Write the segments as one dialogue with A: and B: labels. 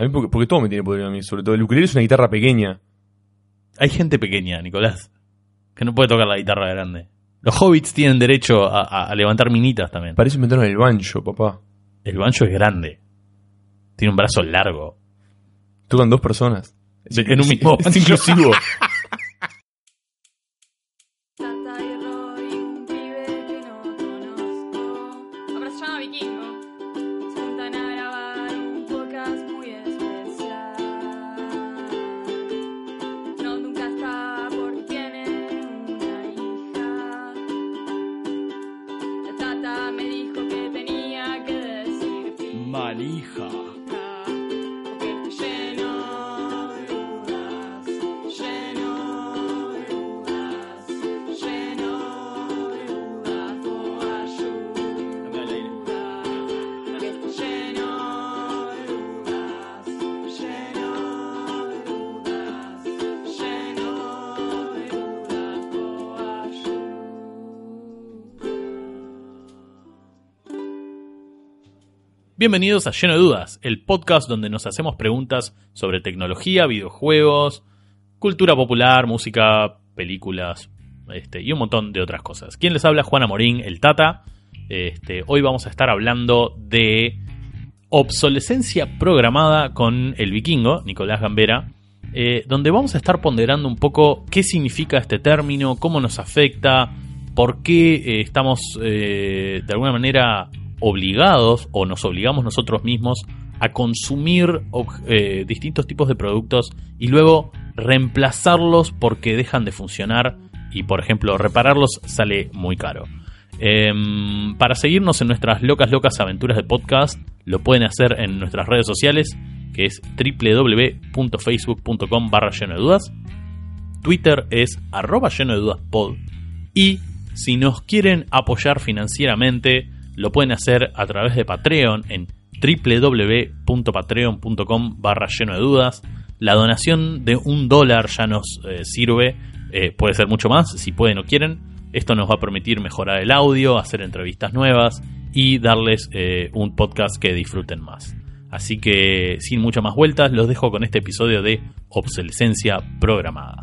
A: A mí porque, porque todo me tiene podrido a mí, sobre todo. El ukulele es una guitarra pequeña.
B: Hay gente pequeña, Nicolás, que no puede tocar la guitarra grande. Los hobbits tienen derecho a, a- a levantar minitas también.
A: Parece inventaron el banjo, papá.
B: El banjo es grande. Tiene un brazo largo.
A: Tocan dos personas.
B: En un mismo
A: Es inclusivo.
B: Bienvenidos a Lleno de Dudas, el podcast donde nos hacemos preguntas sobre tecnología, videojuegos, cultura popular, música, películas este, y un montón de otras cosas. ¿Quién les habla? Juana Morín, el Tata. Este, hoy vamos a estar hablando de obsolescencia programada con el vikingo, Nicolás Gambera, eh, donde vamos a estar ponderando un poco qué significa este término, cómo nos afecta, por qué eh, estamos eh, de alguna manera obligados o nos obligamos nosotros mismos a consumir eh, distintos tipos de productos y luego reemplazarlos porque dejan de funcionar y por ejemplo repararlos sale muy caro. Em, para seguirnos en nuestras locas locas aventuras de podcast lo pueden hacer en nuestras redes sociales que es www.facebook.com barra lleno de dudas Twitter es arroba lleno de dudas pod y si nos quieren apoyar financieramente lo pueden hacer a través de Patreon en www.patreon.com barra lleno de dudas. La donación de un dólar ya nos eh, sirve eh, puede ser mucho más si pueden o quieren. Esto nos va a permitir mejorar el audio hacer entrevistas nuevas y darles eh, un podcast que disfruten más. Así que sin muchas más vueltas los dejo con este episodio de obsolescencia programada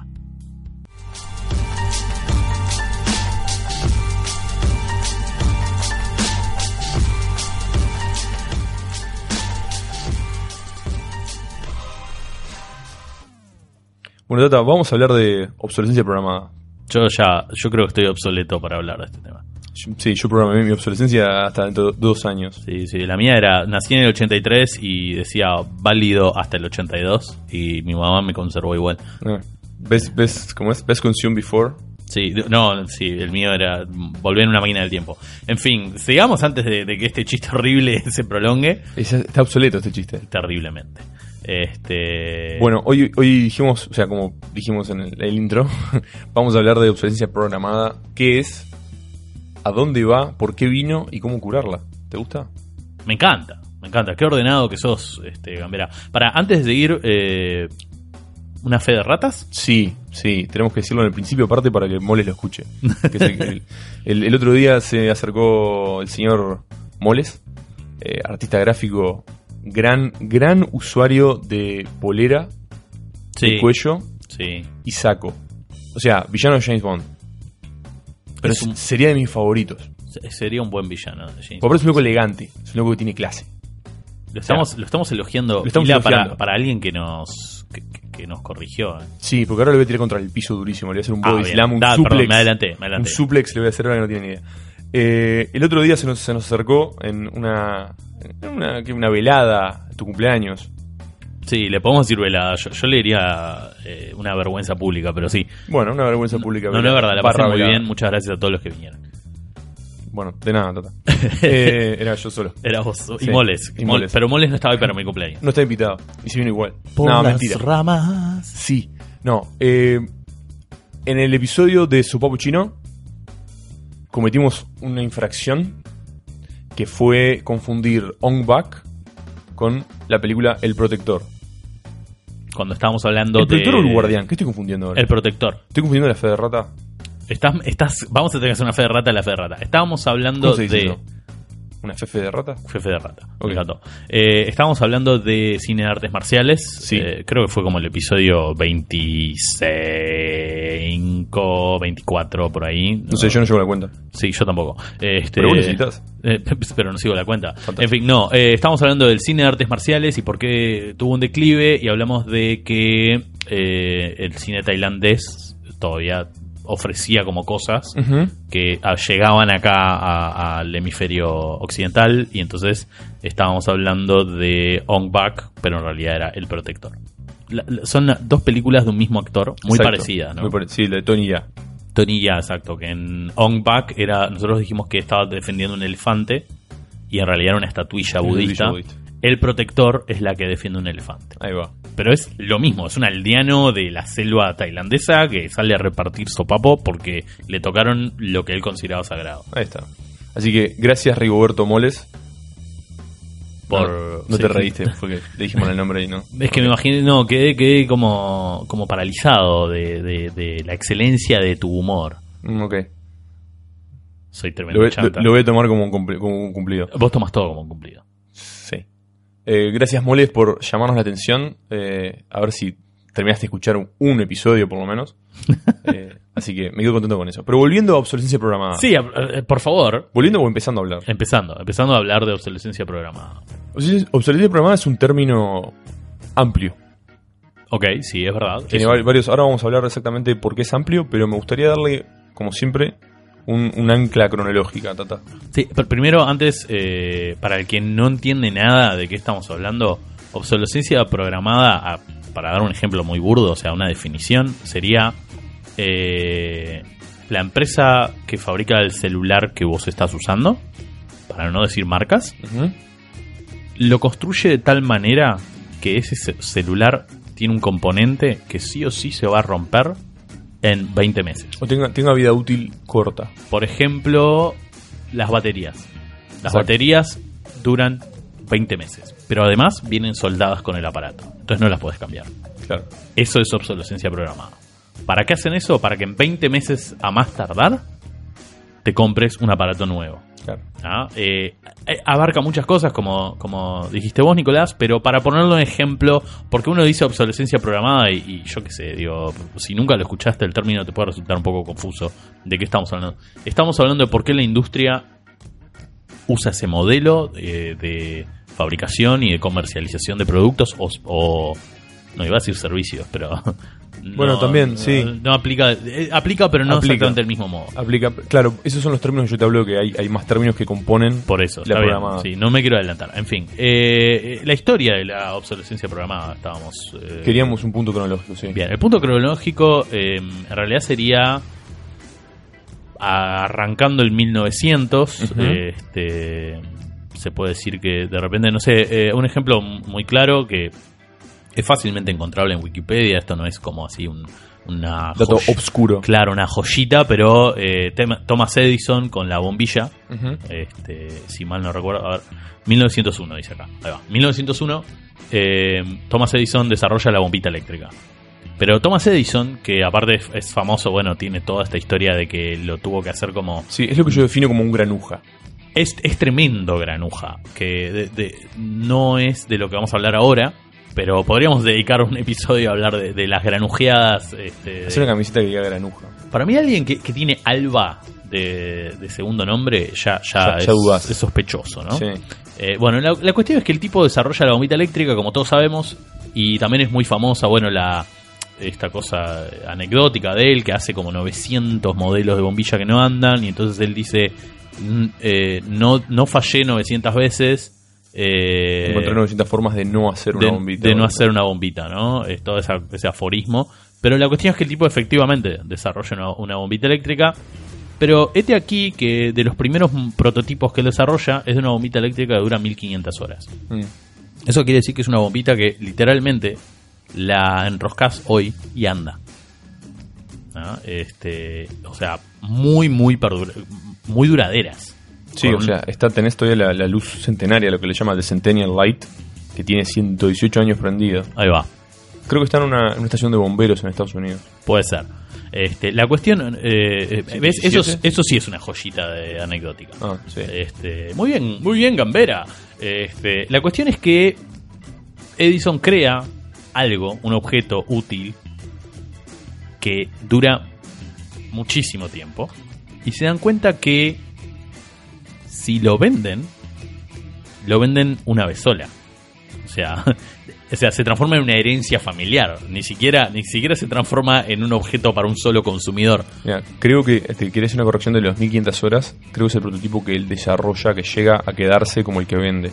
A: Bueno, Tata, vamos a hablar de obsolescencia programada.
B: Yo ya, yo creo que estoy obsoleto para hablar de este tema.
A: Sí, yo programé mi obsolescencia hasta dentro de dos años.
B: Sí, sí, la mía era, nací en el 83 y decía válido hasta el 82 y mi mamá me conservó igual.
A: Ah, ¿Ves, ves cómo es? ¿Ves Consume Before?
B: Sí, no, sí, el mío era volver en una máquina del tiempo. En fin, sigamos antes de, de que este chiste horrible se prolongue
A: Es- Está obsoleto este chiste.
B: terriblemente. Este,
A: Bueno, hoy, hoy dijimos, o sea, como dijimos en el, el intro, vamos a hablar de obsolescencia programada. ¿Qué es? ¿A dónde va? ¿Por qué vino? ¿Y cómo curarla? ¿Te gusta?
B: me encanta, me encanta. Qué ordenado que sos, este, Gambera. Para, antes de seguir, eh, ¿una fe de ratas?
A: Sí, sí, tenemos que decirlo en el principio aparte para que Moles lo escuche. Que es el, el- el- el otro día se acercó el señor Moles, eh, artista gráfico, gran, gran usuario de polera, de cuello
B: sí.
A: y saco. O sea, villano de James Bond. Pero
B: Es un-
A: sería de mis favoritos.
B: Se- Sería un buen villano de James
A: Porque es un loco elegante, es un loco que tiene clase.
B: Lo estamos, lo estamos elogiando,
A: Lo estamos elogiando.
B: Para, para alguien que nos que, nos corrigió. ¿eh?
A: Sí, porque ahora le voy a tirar contra el piso durísimo. Le voy a hacer un
B: Ah,
A: body
B: bien.
A: slam, un
B: Da,
A: suplex.
B: perdón, me adelanté, me
A: Un suplex le voy a hacer ahora que no tiene ni idea. Eh, el otro día se nos, se nos acercó en una, en una, velada, tu cumpleaños.
B: Sí, le podemos decir velada. Yo, yo le diría eh, una vergüenza pública, pero sí.
A: Bueno, una vergüenza pública.
B: No, no es verdad, la pasé muy bien. Muchas gracias a todos los que vinieron.
A: Bueno, de nada, Tata. Eh, era yo solo.
B: Era vos y
A: Sí,
B: Moles.
A: y Moles.
B: Pero Moles no estaba ahí para mi cumpleaños.
A: No está invitado. Y se vino igual. no, mentira.
B: ramas.
A: Sí. No. eh, en el episodio de Sopapo Chino cometimos una infracción que fue confundir On Back con la película El Protector.
B: Cuando estábamos hablando
A: ¿El
B: de.
A: Protector o el Guardián? ¿Qué estoy confundiendo ahora?
B: El protector.
A: ¿Estoy confundiendo la fe de rata?
B: Estás, estás, vamos a tener que hacer una fe de rata a la fe de rata. Estábamos hablando
A: ¿Cómo se dice
B: de.
A: eso? ¿Una fefe de rata?
B: Jefe de rata.
A: Ok.
B: Eh, estábamos hablando de cine de artes marciales.
A: Sí.
B: Eh, creo que fue como el episodio 25, 24, por ahí.
A: No sé, yo no llevo la cuenta.
B: Sí, yo tampoco. Este,
A: Pero vos necesitas.
B: eh, pero no sigo la cuenta.
A: Fantástico.
B: En fin, no. eh, estamos hablando del cine de artes marciales y por qué tuvo un declive. Y hablamos de que eh, el cine tailandés todavía ofrecía como cosas que ah, llegaban acá al hemisferio occidental y entonces estábamos hablando de Ong Bak, pero en realidad era El Protector. La- la- son dos películas de un mismo actor, muy
A: Exacto.
B: parecidas, ¿no?
A: Muy pare- sí, la de Tony Ya.
B: Tony Ya, exacto, que en Ong Bak era, nosotros dijimos que estaba defendiendo un elefante y en realidad era una estatuilla
A: Una
B: budista.
A: estatuilla budista.
B: El Protector es la que defiende un elefante.
A: Ahí va.
B: Pero es lo mismo, es un aldeano de la selva tailandesa que sale a repartir sopapo porque le tocaron lo que él consideraba sagrado.
A: Ahí está. Así que gracias Rigoberto Moles.
B: Por,
A: no, no
B: sí,
A: te reíste porque le dijimos el nombre y no.
B: Es que me imaginé, no, quedé, quedé como, como paralizado de, de- de la excelencia de tu humor.
A: Mm, ok.
B: Soy tremendo
A: lo- lo voy a tomar como un, cumpli- como un cumplido.
B: Vos tomas todo como un cumplido.
A: Eh, gracias Moles por llamarnos la atención. Eh, a ver si terminaste de escuchar un, un episodio por lo menos. Eh, así que me quedo contento con eso. Pero volviendo a obsolescencia programada.
B: Sí, eh, por favor,
A: Volviendo o empezando a hablar.
B: empezando, empezando a hablar de obsolescencia programada.
A: Obsolescencia programada es un término amplio.
B: Ok, sí, es verdad.
A: Tiene
B: Es-
A: varios. Ahora vamos a hablar exactamente por qué es amplio, pero me gustaría darle, como siempre, un, un ancla cronológica, Tata.
B: Sí, pero primero, antes, eh, para el que no entiende nada de qué estamos hablando, obsolescencia programada, a- para dar un ejemplo muy burdo, o sea, una definición, sería eh, la empresa que fabrica el celular que vos estás usando, para no decir marcas, lo construye de tal manera que ese ce- celular tiene un componente que sí o sí se va a romper en 20 meses.
A: O tenga, tenga vida útil corta.
B: Por ejemplo, las baterías. Las
A: Exacto.
B: baterías duran 20 meses, pero además vienen soldadas con el aparato. Entonces no las puedes cambiar.
A: Claro.
B: Eso es obsolescencia programada. ¿Para qué hacen eso? Para que en 20 meses a más tardar te compres un aparato nuevo. ¿Ah? Abarca muchas cosas, como, como dijiste vos, Nicolás, pero para ponerlo en ejemplo, porque uno dice obsolescencia programada y, y yo qué sé, digo, si nunca lo escuchaste, el término te puede resultar un poco confuso. ¿De qué estamos hablando? Estamos hablando de por qué la industria usa ese modelo eh, de fabricación y de comercialización de productos o, o- no iba a decir servicios, pero
A: Bueno,
B: no-
A: también,
B: no-
A: sí.
B: no aplica, eh, aplica pero no
A: Aplica.
B: exactamente del mismo modo.
A: Aplica. Claro, esos son los términos que yo te hablo, que hay, hay más términos que componen.
B: Por eso,
A: La
B: está bien.
A: programada.
B: Sí, no me quiero adelantar. En fin, eh, la historia de la obsolescencia programada estábamos. eh,
A: Queríamos un punto cronológico, sí.
B: Bien, el punto cronológico eh, en realidad sería arrancando el 1900.
A: Ujú.
B: eh, este, se puede decir que de repente, no sé, eh, un ejemplo muy claro que es fácilmente encontrable en Wikipedia. Esto no es como así un, una
A: Dato obscuro.
B: Claro, una joyita, pero eh, Thomas Edison con la bombilla este, si mal no recuerdo, a ver, 1901 dice acá, ahí va, 1901, eh, Thomas Edison desarrolla la bombita eléctrica. Pero Thomas Edison, que aparte es, es famoso, bueno, tiene toda esta historia de que lo tuvo que hacer como...
A: Sí, es lo que yo defino como un granuja.
B: Es, es tremendo granuja, que de- de- no es de lo que vamos a hablar ahora, pero podríamos dedicar un episodio a hablar de, de las granujeadas. Este,
A: Hacer una camiseta que diga granuja.
B: para mí alguien que, que tiene Alba de, de segundo nombre ya, ya,
A: Ya-
B: es,
A: ya
B: es sospechoso, ¿no?
A: Sí.
B: Eh, bueno, la, la cuestión es que el tipo desarrolla la bombita eléctrica, como todos sabemos, y también es muy famosa, bueno, la esta cosa anecdótica de él, que hace como 900 modelos de bombilla que no andan, y entonces él dice, "Mm, eh, no, no fallé 900 veces. Eh,
A: Encontrar 900 formas de no hacer una
B: de,
A: bombita.
B: de no hacer una bombita, ¿no? Es todo esa- ese aforismo. Pero la cuestión es que el tipo efectivamente desarrolla una, una bombita eléctrica. Pero este aquí que de los primeros prototipos que él desarrolla es de una bombita eléctrica que dura 1500 horas.
A: Mm.
B: Eso quiere decir que es una bombita que literalmente la enroscas hoy y anda. ¿Ah? Este, o sea, muy, muy, muy duraderas.
A: Sí,
B: Con
A: o sea, está, tenés todavía la, la luz centenaria, lo que le llama The Centennial Light, que tiene 118 años prendido.
B: Ahí va.
A: Creo que está en una, en una estación de bomberos en Estados Unidos.
B: Puede ser. Este, la cuestión, eh,
A: Sí,
B: ¿ves? Eso,
A: 17.
B: eso sí es una joyita de anecdótica.
A: Ah, sí.
B: Este, muy bien, muy bien, Gambera. Este, la cuestión es que Edison crea algo, un objeto útil que dura muchísimo tiempo y se dan cuenta que si lo venden, lo venden una vez sola. O sea, o sea, se transforma en una herencia familiar. Ni siquiera, ni siquiera se transforma en un objeto para un solo consumidor.
A: Mira, creo que, este, querés una corrección de los 1500 horas, creo que es el prototipo que él desarrolla, que llega a quedarse como el que vende.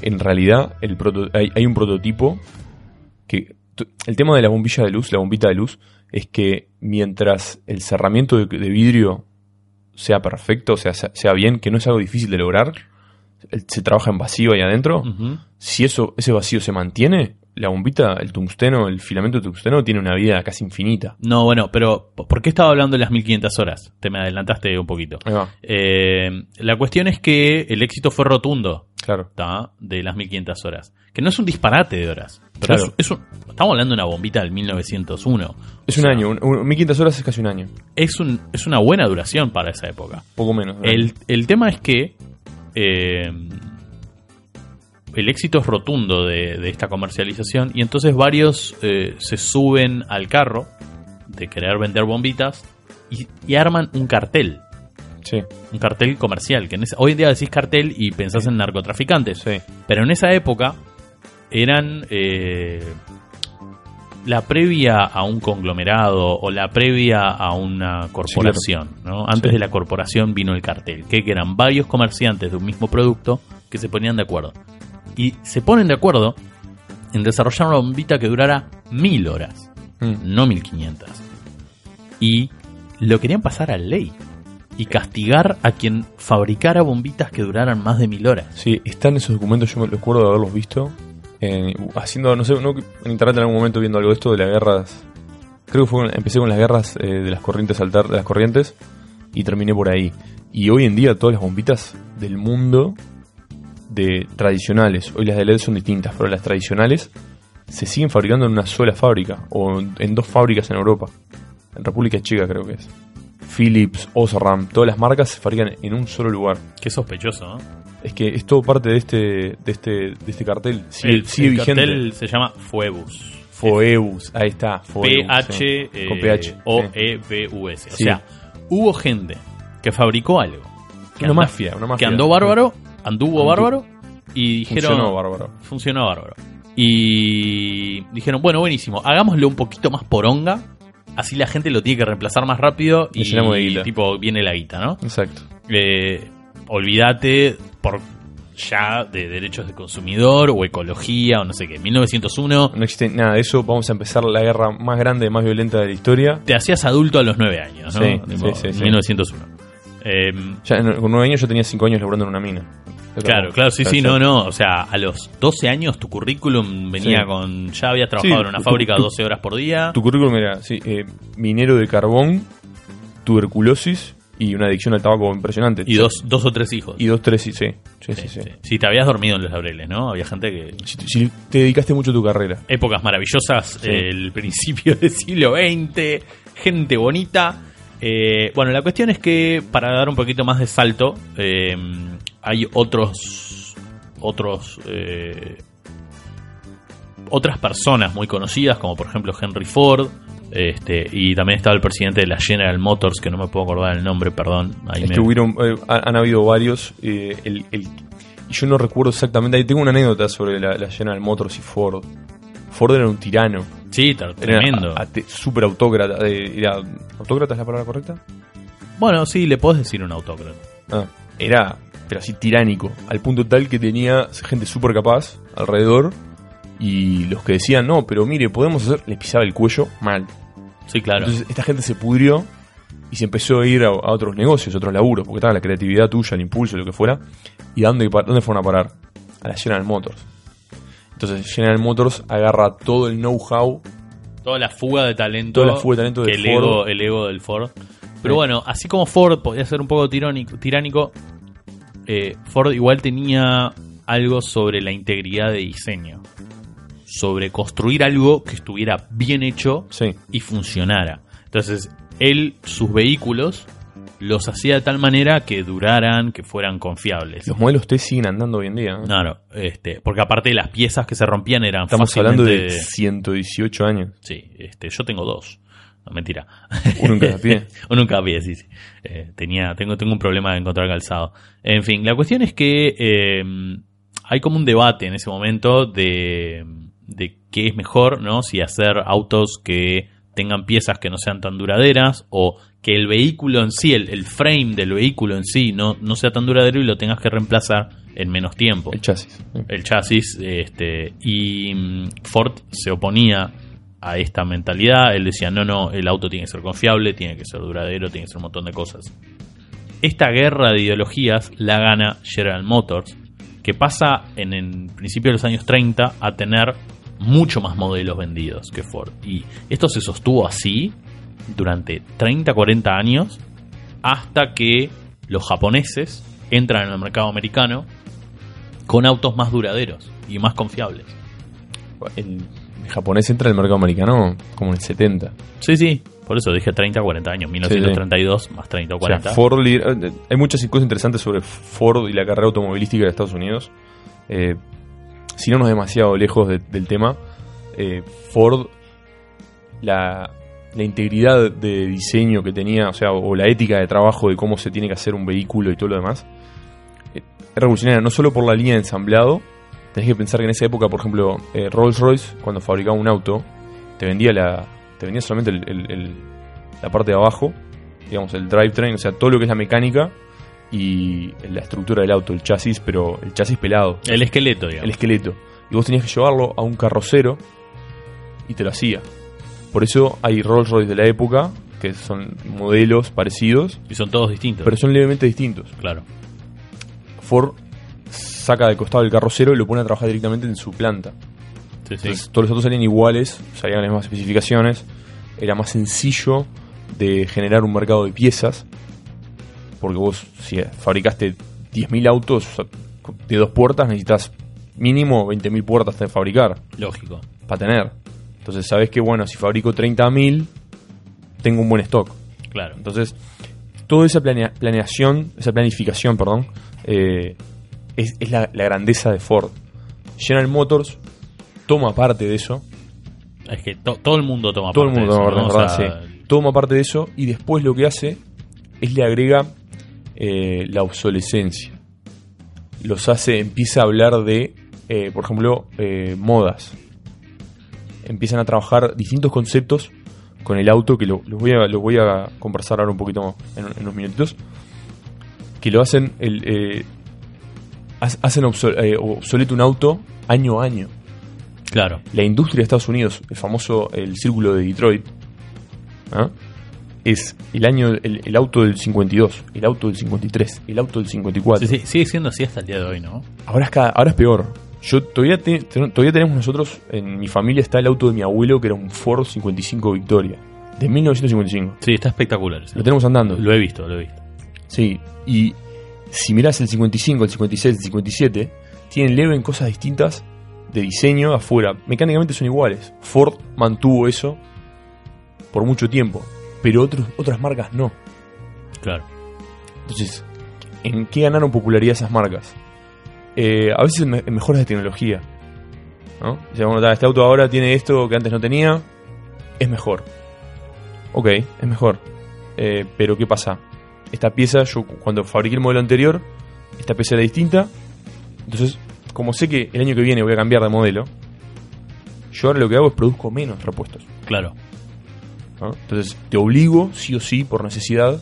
A: En realidad, el hay, un prototipo que... El tema de la bombilla de luz, la bombita de luz, es que mientras el cerramiento de vidrio sea perfecto, o sea, sea bien, que no es algo difícil de lograr, se trabaja en vacío ahí adentro, si eso, ese vacío se mantiene, la bombita, el tungsteno, el filamento de tungsteno tiene una vida casi infinita.
B: No, bueno, pero ¿por qué estaba hablando de las 1500 horas? Te me adelantaste un poquito. Eh, la cuestión es que el éxito fue rotundo
A: claro.
B: ¿tá? de las 1500 horas. Que no es un disparate de horas. Pero
A: Claro.
B: es, es un- estamos hablando de una bombita del 1901.
A: Es
B: O
A: un
B: sea,
A: año, un, un- 1500 horas es casi un año,
B: Es, un, es una buena duración para esa época.
A: poco menos. ¿verdad?
B: El, el tema es que eh, el éxito es rotundo de, de esta comercialización y entonces varios eh, se suben al carro de querer vender bombitas y, y arman un cartel.
A: Sí,
B: Un cartel comercial. Que en hoy en día decís cartel y pensás en narcotraficantes.
A: sí.
B: Pero en esa época eran eh, la previa a un conglomerado o la previa a una corporación. ¿no? Antes
A: Sí.
B: de la corporación vino el cartel, que, eran varios comerciantes de un mismo producto que se ponían de acuerdo. Y se ponen de acuerdo en desarrollar una bombita que durara mil horas,
A: Mm.
B: no mil quinientas. Y lo querían pasar a ley y castigar a quien fabricara bombitas que duraran más de mil horas.
A: Sí, están esos documentos, yo me recuerdo de haberlos visto. Eh, haciendo, no sé, en internet en algún momento viendo algo de esto de las guerras. Creo que fue, empecé con las guerras eh, de las corrientes altar, de las corrientes y terminé por ahí. Y hoy en día todas las bombitas del mundo de tradicionales, hoy las de LED son distintas, pero las tradicionales se siguen fabricando en una sola fábrica o en dos fábricas en Europa. En República Checa creo que es. Philips, Osram, todas las marcas se fabrican en un solo lugar.
B: Qué sospechoso, ¿no?
A: Es que es todo parte de este, de este, de este cartel. Sigue,
B: el,
A: sigue
B: el
A: vigente.
B: cartel se llama Fuebus.
A: Foeus, ahí está. Foeus,
B: P-H
A: sí.
B: eh, o
A: sí.
B: e O sea, hubo gente que fabricó algo. Que
A: Una
B: anda-
A: mafia, una mafia.
B: Que andó bárbaro, anduvo
A: Andu-
B: bárbaro y dijeron.
A: Funcionó bárbaro.
B: funcionó bárbaro. Y dijeron, bueno, buenísimo, hagámoslo un poquito más poronga. Así la gente lo tiene que reemplazar más rápido y
A: guita.
B: tipo viene la guita, ¿no?
A: Exacto.
B: Eh, olvídate por ya de derechos de consumidor o ecología o no sé qué. 1901
A: No existe nada de eso. Vamos a empezar la guerra más grande, más violenta de la historia.
B: te hacías adulto a los 9 años, ¿no?
A: Sí,
B: Tipo,
A: sí, sí, sí.
B: 1901. Eh,
A: Ya en- con nueve años yo tenía cinco años laburando en una mina.
B: claro, claro, sí, sí, no, no. O sea, a los 12 años tu currículum venía
A: Sí.
B: con. Ya habías trabajado
A: Sí,
B: en una
A: tu-
B: fábrica
A: tu-
B: 12 horas por día.
A: Tu currículum era sí, eh, minero de carbón, tuberculosis y una adicción al tabaco impresionante.
B: Y dos, dos o tres hijos.
A: Y dos, tres, sí. Sí, sí, sí.
B: Sí. Si te habías dormido en los laureles, ¿no? Había gente que.
A: Si, si te dedicaste mucho a tu carrera.
B: Épocas maravillosas, el principio del siglo XX, gente bonita. Eh, bueno, la cuestión es que para dar un poquito más de salto, eh, hay otros. otros. eh, otras personas muy conocidas, como por ejemplo Henry Ford. Este, y también estaba el presidente de la General Motors, que no me puedo acordar el nombre, perdón. Ahí
A: Es
B: me-
A: que hubieron, eh, han, han habido varios. eh, el, el- y yo no recuerdo exactamente. Ahí tengo una anécdota sobre la, la General Motors y Ford. Ford era un tirano.
B: Sí, tremendo.
A: súper autócrata. eh, era, ¿Autócrata es la palabra correcta?
B: Bueno, sí, le podés decir un autócrata.
A: Ah, era, pero así tiránico. Al punto tal que tenía gente súper capaz alrededor. Y los que decían, no, pero mire, podemos hacer. Les pisaba el cuello mal.
B: Sí, claro.
A: Entonces esta gente se pudrió y se empezó a ir a, a otros negocios, a otros laburos, porque estaba la creatividad tuya, el impulso, lo que fuera. ¿Y a dónde, fueron a parar? A la General Motors. Entonces General Motors agarra todo el know-how,
B: Toda la fuga de talento.
A: toda la fuga de talento
B: que
A: de
B: el
A: Ford.
B: ego, el ego del Ford. Pero
A: Sí.
B: bueno, así como Ford podía ser un poco tiránico, tiránico eh, Ford igual tenía algo sobre la integridad de diseño. Sobre construir algo que estuviera bien hecho
A: Sí.
B: y funcionara. Entonces, él, sus vehículos, los hacía de tal manera que duraran, que fueran confiables.
A: Los modelos T siguen andando hoy en día. ¿no?
B: Claro, este, porque aparte las piezas que se rompían eran
A: Estamos hablando de
B: fácilmente-
A: 118 años.
B: Sí, este, yo tengo dos. No, mentira.
A: Uno en cada pie.
B: Uno en cada pie, sí, sí. Eh, tenía, tengo, tengo un problema de encontrar calzado. En fin, la cuestión es que eh, hay como un debate en ese momento de, de qué es mejor, ¿no? Si hacer autos que tengan piezas que no sean tan duraderas o que el vehículo en sí, el, el frame del vehículo en sí no, no sea tan duradero y lo tengas que reemplazar en menos tiempo
A: El chasis.
B: el chasis este y mm, Ford se oponía a esta mentalidad él decía no no el auto tiene que ser confiable tiene que ser duradero tiene que ser un montón de cosas esta guerra de ideologías la gana General Motors que pasa en el principio de los años 30 a tener mucho más modelos vendidos que Ford y esto se sostuvo así durante 30 40 años hasta que los japoneses entran en el mercado americano con autos más duraderos y más confiables.
A: El japonés entra en el mercado americano como en el 70.
B: Sí, sí, por eso dije 30, 40 años, 1932 más 30 o
A: O sea,
B: 40.
A: Ford eh, hay muchas cosas interesantes sobre Ford y la carrera automovilística de Estados Unidos. Eh, si no nos demasiado lejos de- del tema, eh, Ford, la, la integridad de diseño que tenía, o sea, o la ética de trabajo de cómo se tiene que hacer un vehículo y todo lo demás, eh, es revolucionaria, no solo por la línea de ensamblado, tenés que pensar que en esa época, por ejemplo, eh, Rolls Royce, cuando fabricaba un auto, te vendía la te vendía solamente el- el- el- la parte de abajo, digamos, el drivetrain, o sea, todo lo que es la mecánica y la estructura del auto, el chasis, pero el chasis pelado,
B: el esqueleto, digamos.
A: el esqueleto. Y vos tenías que llevarlo a un carrocero y te lo hacía. Por eso hay Rolls Royce de la época, que son modelos parecidos,
B: Y son todos distintos.
A: pero son levemente distintos.
B: claro.
A: Ford saca del costado del carrocero y lo pone a trabajar directamente en su planta.
B: Sí, sí.
A: Entonces, todos los autos salían iguales, salían las mismas especificaciones, era más sencillo de generar un mercado de piezas, porque vos, si fabricaste 10.000 autos de dos puertas, necesitas mínimo 20.000 puertas de fabricar
B: Lógico.
A: para tener. Entonces, sabes que, bueno, si fabrico 30.000, tengo un buen stock.
B: Claro.
A: Entonces, toda esa planea- planeación, esa planificación, perdón, eh, es, es la, la grandeza de Ford. General Motors toma parte de eso,
B: Es que to- todo el mundo toma
A: todo el
B: parte
A: mundo
B: de
A: toma
B: eso,
A: parte,
B: ¿no?
A: ¿verdad?
B: O sea,
A: Sí. toma parte de eso y después lo que hace es le agrega eh, la obsolescencia. Los hace, empieza a hablar de, eh, por ejemplo, eh, modas. Empiezan a trabajar distintos conceptos con el auto, que lo, los voy a, los voy a conversar ahora un poquito en, en unos minutitos, que lo hacen, el, ha- hacen obsol- obsoleto un auto año a año
B: Claro.
A: la industria de Estados Unidos, el famoso el círculo de Detroit, ¿ah? Es el año el, el auto del 52, el auto del 53, el auto del 54.
B: Sí, sí, sigue siendo así hasta el día de hoy, ¿no?
A: Ahora es cada- ahora es peor. Yo todavía te- todavía tenemos nosotros en mi familia está el auto de mi abuelo que era un Ford 55 Victoria de 1955.
B: Sí, está espectacular.
A: Lo tenemos andando.
B: Lo he visto, lo he visto.
A: Sí, y si mirás el 55, el 56, el 57, tienen leve en cosas distintas de diseño afuera. Mecánicamente son iguales. Ford mantuvo eso por mucho tiempo, pero otros, otras marcas no.
B: Claro.
A: Entonces, ¿en qué ganaron popularidad esas marcas? Eh, a veces en me- en mejoras de tecnología. ¿no? O sea, bueno, este auto ahora tiene esto que antes no tenía, es mejor. Ok, es mejor. Eh, pero ¿qué pasa? Esta pieza, yo cu- cuando fabriqué el modelo anterior, esta pieza era distinta. Entonces, como sé que el año que viene voy a cambiar de modelo, yo ahora lo que hago es produzco menos repuestos.
B: Claro.
A: ¿No? Entonces, te obligo, sí o sí, por necesidad,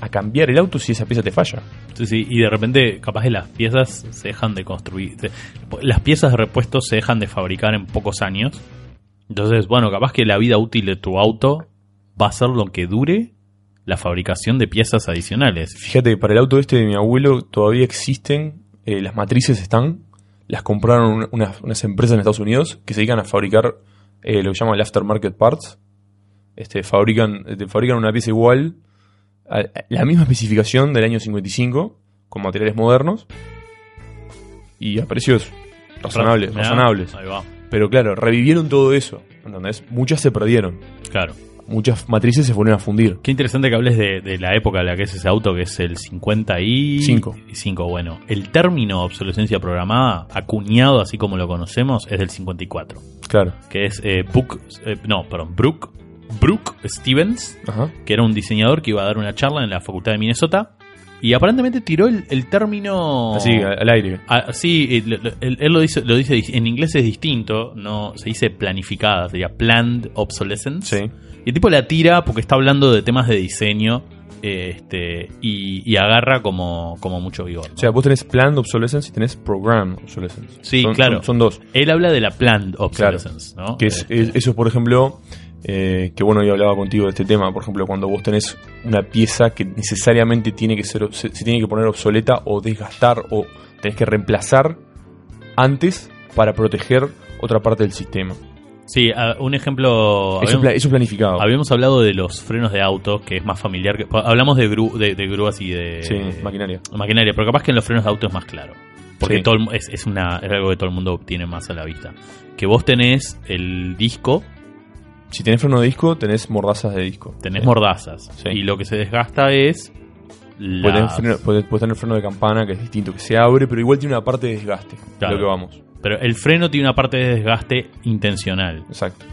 A: a cambiar el auto si esa pieza te falla.
B: Sí, sí, y de repente, capaz que las piezas se dejan de construir. se- Las piezas de repuesto se dejan de fabricar en pocos años. Entonces, bueno, capaz que la vida útil de tu auto va a ser lo que dure la fabricación de piezas adicionales.
A: Fíjate que para el auto este de mi abuelo todavía existen, eh, las matrices están, las compraron un- unas, unas empresas en Estados Unidos que se dedican a fabricar eh, lo que llaman el aftermarket parts. Este, fabrican, este, fabrican una pieza igual, a- la misma especificación del año 55, con materiales modernos y a precios razonables. Razonables.
B: Ahí va.
A: Pero claro, revivieron todo eso. ¿Entendés? Muchas se perdieron.
B: Claro.
A: Muchas matrices se fueron a fundir.
B: Qué interesante que hables de, de la época en la que es ese auto, que es el 55.
A: Cinco.
B: bueno. El término obsolescencia programada, acuñado así como lo conocemos, es del 54.
A: Claro.
B: Que es eh, Book, eh, no, perdón, Brooke, Brooke Stevens,
A: Ajá.
B: que era un diseñador que iba a dar una charla en la Facultad de Minnesota. Y aparentemente tiró el, el término.
A: Así, al aire.
B: Ah, sí, eh, él, él lo dice, lo dice en inglés es distinto, no se dice planificada, sería planned obsolescence.
A: Sí.
B: Y el tipo la tira porque está hablando de temas de diseño eh, este y, y agarra como, como mucho vigor. ¿no?
A: O sea, vos tenés planned obsolescence y tenés program obsolescence.
B: Sí,
A: Son-
B: claro.
A: Son, son dos.
B: Él habla de la planned obsolescence, ¿no?
A: Que es,
B: Eh,
A: es- eso, por ejemplo, eh, que bueno, yo hablaba contigo de este tema. Por ejemplo, cuando vos tenés una pieza que necesariamente tiene que ser, se, se tiene que poner obsoleta o desgastar o tenés que reemplazar antes para proteger otra parte del sistema.
B: sí, un ejemplo.
A: Eso, es
B: habíamos,
A: eso es planificado.
B: habíamos hablado de los frenos de auto, que es más familiar. que- hablamos de, gru- de, de grúas y de
A: sí, maquinaria.
B: maquinaria, pero capaz que en los frenos de auto es más claro. Porque
A: Sí.
B: todo es, es, una, es algo que todo el mundo tiene más a la vista. Que vos tenés el disco,
A: Si tenés freno de disco, tenés mordazas de disco.
B: tenés
A: Sí.
B: mordazas.
A: Sí.
B: Y lo que se desgasta es.
A: Puedes tener, freno, tener freno de campana, que es distinto, que se abre, pero igual tiene una parte de desgaste.
B: Claro.
A: Lo que vamos.
B: Pero el freno tiene una parte de desgaste intencional.
A: Exacto.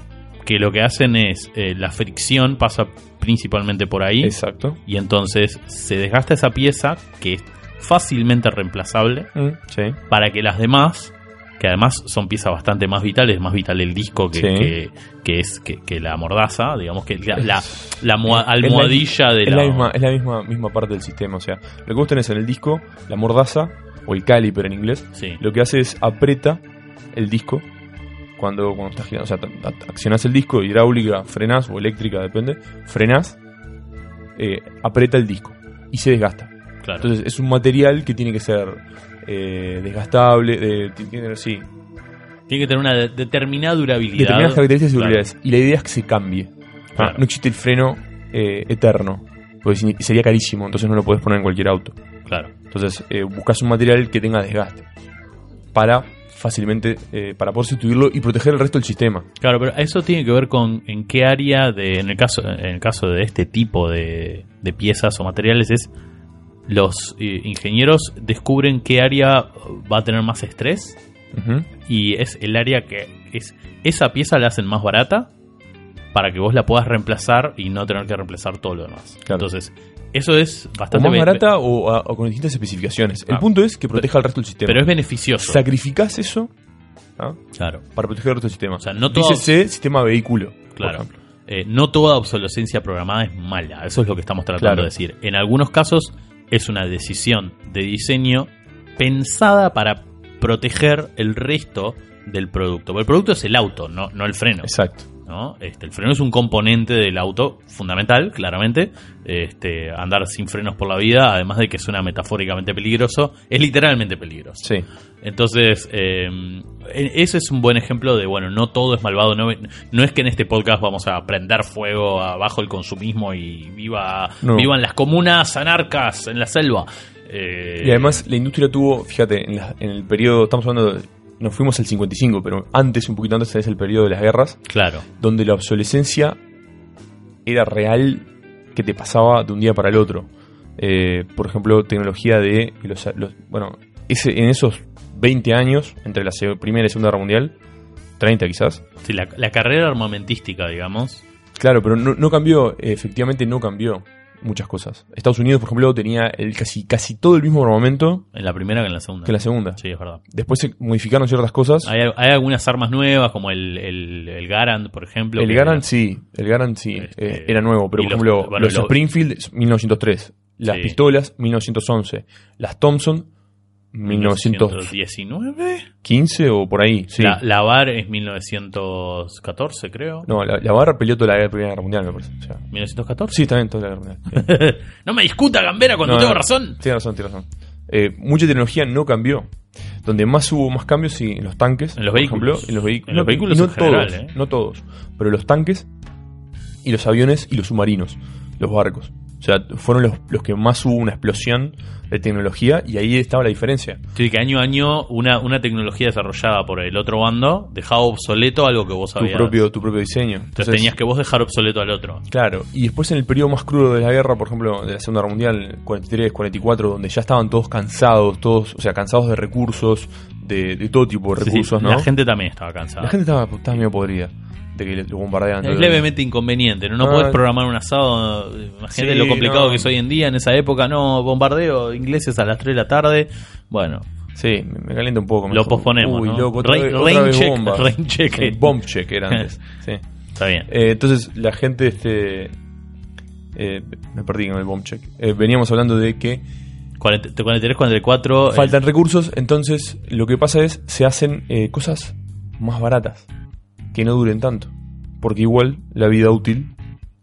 B: Que lo que hacen es. eh, la fricción pasa principalmente por ahí.
A: Exacto.
B: Y entonces se desgasta esa pieza que es fácilmente reemplazable.
A: Mm, sí.
B: para que las demás, que además son piezas bastante más vitales, más vital el disco que,
A: Sí.
B: que, que es que, que la mordaza, digamos que la, la, la moa-
A: es la-
B: almohadilla de
A: es
B: la,
A: la misma, es la misma, misma parte del sistema. O sea, lo que vos tenés en el disco, la mordaza, o el caliper en inglés,
B: Sí,
A: lo que hace es aprieta el disco cuando, cuando estás girando. O sea, accionás el disco, hidráulica, frenás, o eléctrica, depende, frenás, eh, aprieta el disco y se desgasta.
B: claro.
A: Entonces es un material que tiene que ser eh, desgastable, de, tiene sí,
B: Tiene que tener una de- determinada durabilidad.
A: determinadas características y
B: Claro.
A: Y la idea es que se cambie.
B: Claro.
A: no existe el freno eh, eterno, porque si- sería carísimo, entonces no lo puedes poner en cualquier auto.
B: Claro.
A: Entonces eh, buscas un material que tenga desgaste para fácilmente eh, para poder sustituirlo y proteger el resto del sistema.
B: Claro, pero eso tiene que ver con en qué área de, en el caso, en el caso de este tipo de, de piezas o materiales es los eh, ingenieros descubren qué área va a tener más estrés y es el área que es esa pieza la hacen más barata para que vos la puedas reemplazar y no tener que reemplazar todo lo demás.
A: Claro.
B: Entonces, eso es
A: O
B: bastante
A: más
B: be-
A: barata o, a- o con distintas especificaciones. El
B: Ah.
A: punto es que proteja el resto del sistema.
B: pero es beneficioso.
A: Sacrificás eso ¿ah?
B: Claro.
A: para proteger el resto del sistema.
B: O sea, no todo-
A: Dícese sistema vehículo. por
B: Claro.
A: ejemplo.
B: Eh, no toda obsolescencia programada es mala. Eso es lo que estamos tratando
A: Claro.
B: de decir. En algunos casos es una decisión de diseño pensada para proteger el resto del producto. Porque el producto es el auto, no, no el freno.
A: Exacto.
B: ¿no? Este, el freno es un componente del auto fundamental, claramente. Este, andar sin frenos por la vida, además de que suena metafóricamente peligroso, es literalmente peligroso.
A: Sí.
B: Entonces, eh, ese es un buen ejemplo de, bueno, no todo es malvado. No, no es que en este podcast vamos a prender fuego abajo el consumismo y viva,
A: No.
B: vivan las comunas anarcas en la selva. Eh,
A: Y además la industria tuvo, fíjate, en, la- en el periodo, estamos hablando, de- nos fuimos al 55, pero antes, un poquito antes, es el periodo de las guerras,
B: Claro,
A: donde la obsolescencia era real que te pasaba de un día para el otro. Eh, por ejemplo, tecnología de los, los- bueno, ese, en esos 20 años, entre la Primera y Segunda Guerra Mundial, 30 quizás,
B: sí, la, la carrera armamentística, digamos.
A: claro, pero no, no cambió, efectivamente no cambió muchas cosas. Estados Unidos, por ejemplo, tenía el casi, casi todo el mismo armamento
B: En la primera que en la segunda.
A: que en la segunda.
B: Sí, es verdad.
A: Después se modificaron ciertas cosas.
B: Hay, hay algunas armas nuevas, como el, el, el Garand, por ejemplo.
A: El Garand sí, el Garand sí,
B: Este,
A: eh, era nuevo, pero por
B: los-
A: ejemplo,
B: bueno,
A: los
B: lo-
A: Springfield 1903, las
B: Sí.
A: pistolas 1911, las Thompson 1915
B: 1919.
A: o por ahí, sí.
B: La, la VAR es 1914, creo.
A: No, la, la barra peleó toda la Primera Guerra Mundial, me parece. o sea,
B: 1914.
A: sí, también toda la Guerra Mundial.
B: no me discuta, Gambera, cuando
A: No,
B: tengo
A: no,
B: razón.
A: Tiene razón, tiene razón. Eh, mucha tecnología no cambió. Donde más hubo más cambios, sí, en los tanques.
B: En los
A: por
B: vehículos.
A: ejemplo, en los vehículos.
B: Los
A: no
B: en general,
A: todos,
B: ¿eh?
A: no todos. Pero los tanques y los aviones y los submarinos, los barcos. O sea, fueron los, los que más hubo una explosión de tecnología y ahí estaba la diferencia.
B: Sí, que año a año una, una tecnología desarrollada por el otro bando dejaba obsoleto algo que vos
A: Tu
B: sabías.
A: propio, tu propio diseño.
B: Entonces, tenías que vos dejar obsoleto al otro.
A: Claro, y después en el periodo más crudo de la guerra, por ejemplo, de la Segunda Guerra Mundial, 43, 44, donde ya estaban todos cansados, todos, o sea, cansados de recursos, de, de todo tipo de
B: Sí, sí,
A: recursos, ¿no?
B: La gente también estaba cansada.
A: La gente estaba, estaba medio podrida de que lo bombardeaban. todo
B: Es levemente inconveniente, ¿no? No
A: Ah.
B: podés programar un asado. Imagínate
A: Sí,
B: lo complicado
A: no.
B: que es hoy en día. En esa época, no, bombardeo ingleses a las 3 de la tarde. Bueno,
A: Sí, me, calienta un poco.
B: Lo posponemos,
A: Uy,
B: ¿no?
A: loco, otra
B: Rain-
A: vez, otra
B: rain
A: vez
B: check,
A: bomba.
B: rain check.
A: Bomb check era antes. sí.
B: está bien.
A: Eh, entonces la gente, este, eh, me perdí con el bomb check. Eh, veníamos hablando de que
B: 40 43, 44. eh,
A: faltan recursos, entonces lo que pasa es se hacen eh, cosas más baratas que no duren tanto, porque igual la vida útil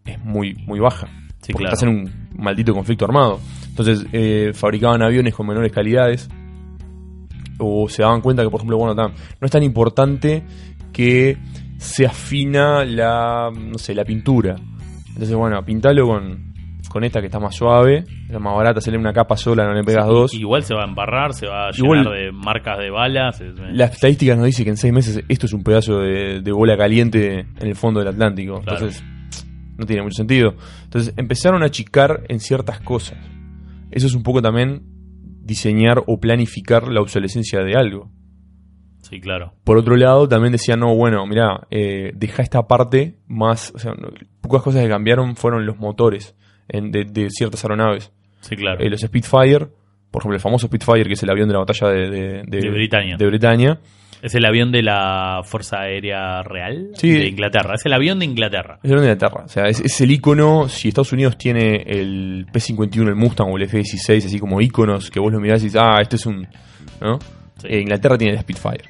A: es muy muy baja.
B: Sí,
A: porque
B: claro.
A: estás en un maldito conflicto armado. Entonces eh, fabricaban aviones con menores calidades o se daban cuenta que por ejemplo bueno tam- no es tan importante que se afina la no sé la pintura. Entonces bueno pintalo con con esta que está más suave, la más barata, se una capa sola, no le pegas dos.
B: Igual se va a embarrar, se va a
A: Igual-
B: llenar de marcas de balas. es-
A: La estadística nos dice que en seis meses esto es un pedazo de, de bola caliente en el fondo del Atlántico.
B: Claro.
A: Entonces, no tiene mucho sentido. Entonces, empezaron a achicar en ciertas cosas. Eso es un poco también diseñar o planificar la obsolescencia de algo.
B: Sí, claro.
A: Por otro lado, también decían, no, bueno, mira, eh, deja esta parte más. O sea, no- pocas cosas que cambiaron fueron los motores en- de, de ciertas aeronaves.
B: Sí, claro.
A: Eh, los Spitfire, por ejemplo, el famoso Spitfire, que es el avión de la batalla de, de- de-
B: De Britania.
A: Bretaña,
B: Es el avión de la Fuerza Aérea Real
A: Sí.
B: de Inglaterra. Es el avión de Inglaterra.
A: Es el avión de Inglaterra. O sea, es, es el icono. Si Estados Unidos tiene el P-51, el Mustang o el F-16, así como iconos que vos lo mirás y dices, ah, este es un. ¿No?
B: Sí.
A: Eh, Inglaterra tiene el Spitfire.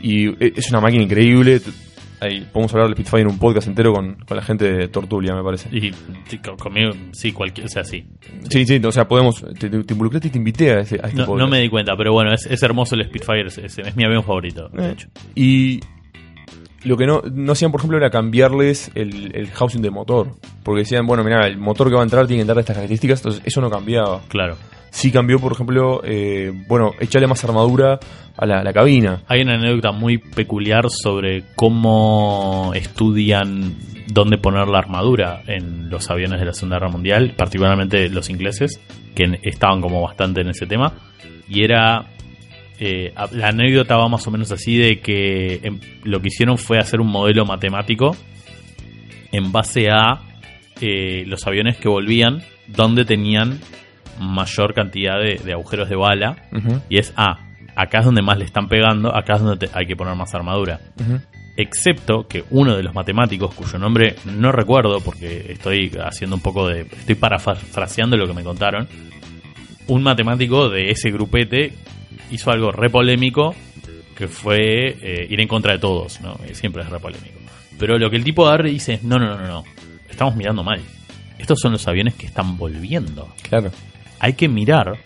A: Y eh, es una máquina increíble. Ahí, podemos hablar del Spitfire en un podcast entero con, con la gente de Tortulia, me parece.
B: Y sí, conmigo, sí, cualquier, o sea, sí.
A: Sí, sí, o sea, podemos. Te, te, te involucraste y te invité a, ese, a este
B: No,
A: podcast.
B: no me di cuenta, pero bueno, es, es hermoso el Spitfire, es, es- es mi avión favorito. de
A: Eh,
B: hecho.
A: Y lo que no, no hacían, por ejemplo, era cambiarles el, el housing de motor. Porque decían, bueno, mira, el motor que va a entrar tiene que entrar estas características, entonces eso no cambiaba.
B: Claro.
A: Sí cambió, por ejemplo, eh, bueno, echarle más armadura a la, la cabina.
B: Hay una anécdota muy peculiar sobre cómo estudian dónde poner la armadura en los aviones de la Segunda Guerra Mundial, particularmente los ingleses, que estaban como bastante en ese tema. Y era. eh, la anécdota va más o menos así de que em, lo que hicieron fue hacer un modelo matemático en base a eh, los aviones que volvían, donde tenían mayor cantidad de, de agujeros de bala y es, ah, acá es donde más le están pegando, acá es donde te- hay que poner más armadura. Excepto que uno de los matemáticos, cuyo nombre no recuerdo porque estoy haciendo un poco de... Estoy parafraseando lo que me contaron. Un matemático de ese grupete hizo algo re polémico que fue eh, ir en contra de todos, ¿no? Siempre es re polémico. Pero lo que el tipo agarra y dice es, no, no, no, no, estamos mirando mal. Estos son los aviones que están volviendo.
A: Claro,
B: Hay que mirar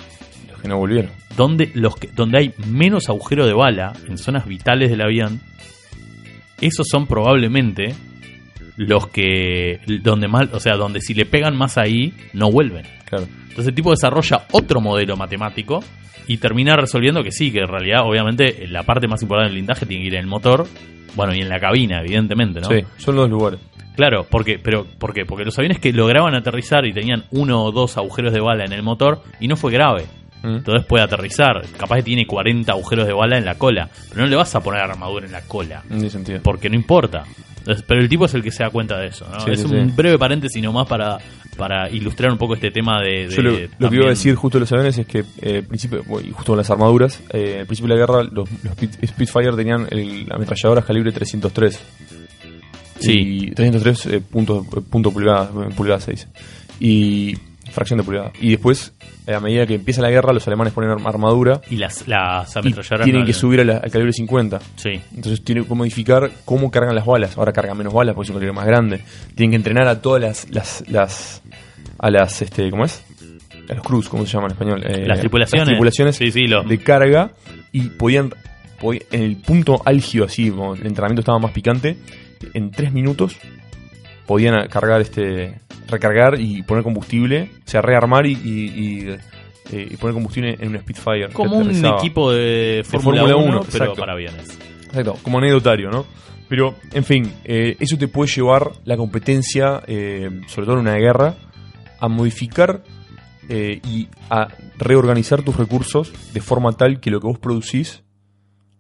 A: los que no volvieron.
B: donde, los que, donde hay menos agujero de bala en zonas vitales del avión, esos son probablemente los que donde mal, o sea, donde si le pegan más ahí no vuelven.
A: Claro.
B: Entonces el tipo desarrolla otro modelo matemático y termina resolviendo que sí, que en realidad obviamente la parte más importante del blindaje tiene que ir en el motor, bueno, y en la cabina, evidentemente, ¿no?
A: Sí, son los lugares.
B: Claro, porque, pero, ¿por qué? Porque los aviones que lograban aterrizar y tenían uno o dos agujeros de bala en el motor y no fue grave.
A: Mm.
B: Entonces puede aterrizar. Capaz que tiene 40 agujeros de bala en la cola. Pero no le vas a poner armadura en la cola.
A: Sentido.
B: Porque no importa. Pero el tipo es el que se da cuenta de eso. ¿no?
A: Sí,
B: es
A: sí,
B: un
A: sí.
B: breve paréntesis nomás para, para ilustrar un poco este tema de. de
A: Yo lo, lo que iba a decir justo de los aviones es que, eh, principio, bueno, y justo con las armaduras, eh, al principio de la guerra, los, los Spit- Spitfire tenían el, ametralladoras calibre 303.
B: Sí.
A: Y 303 eh, punto, eh, punto pulgada, pulgada 6. Y fracción de pulgada. Y después, eh, a medida que empieza la guerra, los alemanes ponen arm- armadura
B: Y las, ametralladoras.
A: tienen
B: no-
A: que subir a la- al calibre 50.
B: Sí.
A: Entonces tienen que modificar cómo cargan las balas. Ahora cargan menos balas porque es un calibre más grande. Tienen que entrenar a todas las, las, las a las este, ¿cómo es? A los crews, ¿cómo se llama en español? Eh,
B: Las tripulaciones.
A: Las tripulaciones
B: Sí, sí, lo-
A: de carga y podían, podí- en el punto álgido así, como el entrenamiento estaba más picante, en tres minutos podían cargar este recargar y poner combustible, o sea, rearmar y, y- y eh, y poner combustible en un Spitfire.
B: Como un
A: aterrizaba.
B: equipo de Fórmula
A: Fórmula
B: 1,
A: 1,
B: pero
A: exacto.
B: para aviones.
A: Exacto, como anecdotario, ¿no? Pero, en fin, eh, eso te puede llevar la competencia, eh, sobre todo en una guerra, a modificar eh, y a reorganizar tus recursos de forma tal que lo que vos producís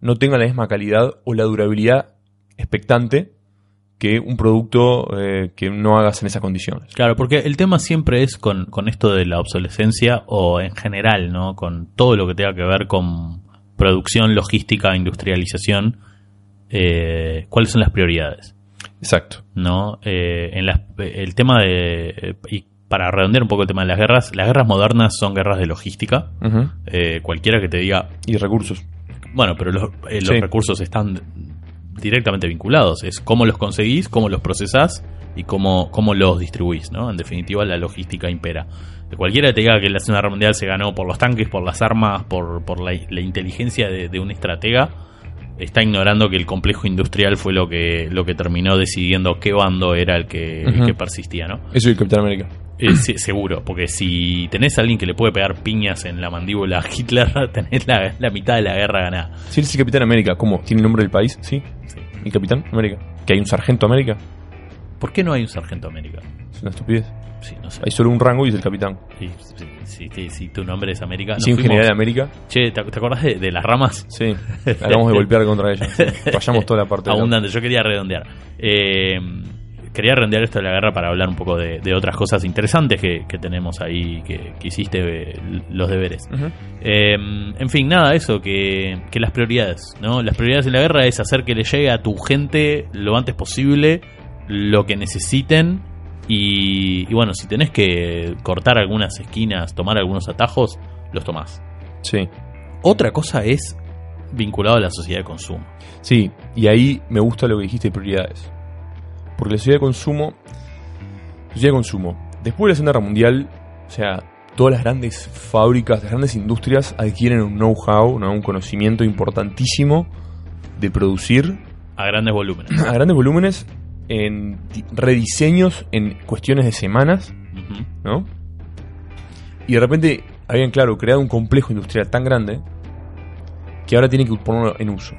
A: no tenga la misma calidad o la durabilidad expectante que un producto eh, que no hagas en esas condiciones.
B: Claro, porque el tema siempre es con, con esto de la obsolescencia o en general, ¿no? Con todo lo que tenga que ver con producción, logística, industrialización. eh, ¿Cuáles son las prioridades?
A: Exacto.
B: ¿no? Eh, en las- el tema de. Y para redondear un poco el tema de las guerras, las guerras modernas son guerras de logística. Cualquiera que te diga,
A: Y recursos.
B: bueno, pero los, los
A: Sí.
B: recursos están directamente vinculados. Es cómo los conseguís, cómo los procesás y cómo, cómo los distribuís, ¿no? En definitiva, la logística impera. De cualquiera que te diga que la Segunda Guerra Mundial se ganó por los tanques, por las armas, por, por la, la inteligencia de, de un estratega, está ignorando que el complejo industrial fue lo que, lo que terminó decidiendo qué bando era el que, el
A: Ujú.
B: que persistía, ¿no?
A: Eso y Capitán América.
B: Eh, sí, seguro, porque si tenés a alguien que le puede pegar piñas en la mandíbula a Hitler, tenés la, la mitad de la guerra ganada.
A: Si él es el Capitán América, ¿cómo? ¿Tiene el nombre del país? Sí.
B: Sí.
A: ¿El Capitán América? ¿Que hay un Sargento América?
B: ¿Por qué no hay un sargento América?
A: Es una estupidez.
B: Sí, no sé.
A: Hay solo un rango y es el Capitán.
B: Sí, sí, sí, sí, si tu nombre es América.
A: ¿Y
B: nos
A: si un general de América?
B: Che, ¿te, te acordás de, de las ramas?
A: Sí. Hagamos de golpear contra ellos. Vayamos toda la parte de la-
B: Abundante, yo quería redondear. Eh, quería redondear esto de la guerra para hablar un poco de, de otras cosas interesantes que, que tenemos ahí, que, que hiciste eh, los deberes. Eh, en fin, nada, eso, que, que las prioridades, ¿no? Las prioridades en la guerra es hacer que le llegue a tu gente lo antes posible lo que necesiten y, y bueno, si tenés que cortar algunas esquinas, tomar algunos atajos, los tomás.
A: Sí.
B: Otra cosa es vinculado a la sociedad de consumo.
A: Sí, y ahí me gusta lo que dijiste de prioridades. Porque la sociedad de consumo. Sociedad de consumo. Después de la Segunda Guerra Mundial, o sea, todas las grandes fábricas, las grandes industrias adquieren un know-how, ¿no? un conocimiento importantísimo de producir
B: A grandes volúmenes.
A: a grandes volúmenes en di- rediseños en cuestiones de semanas. ¿no? Y de repente habían, claro, creado un complejo industrial tan grande que ahora tienen que ponerlo en uso.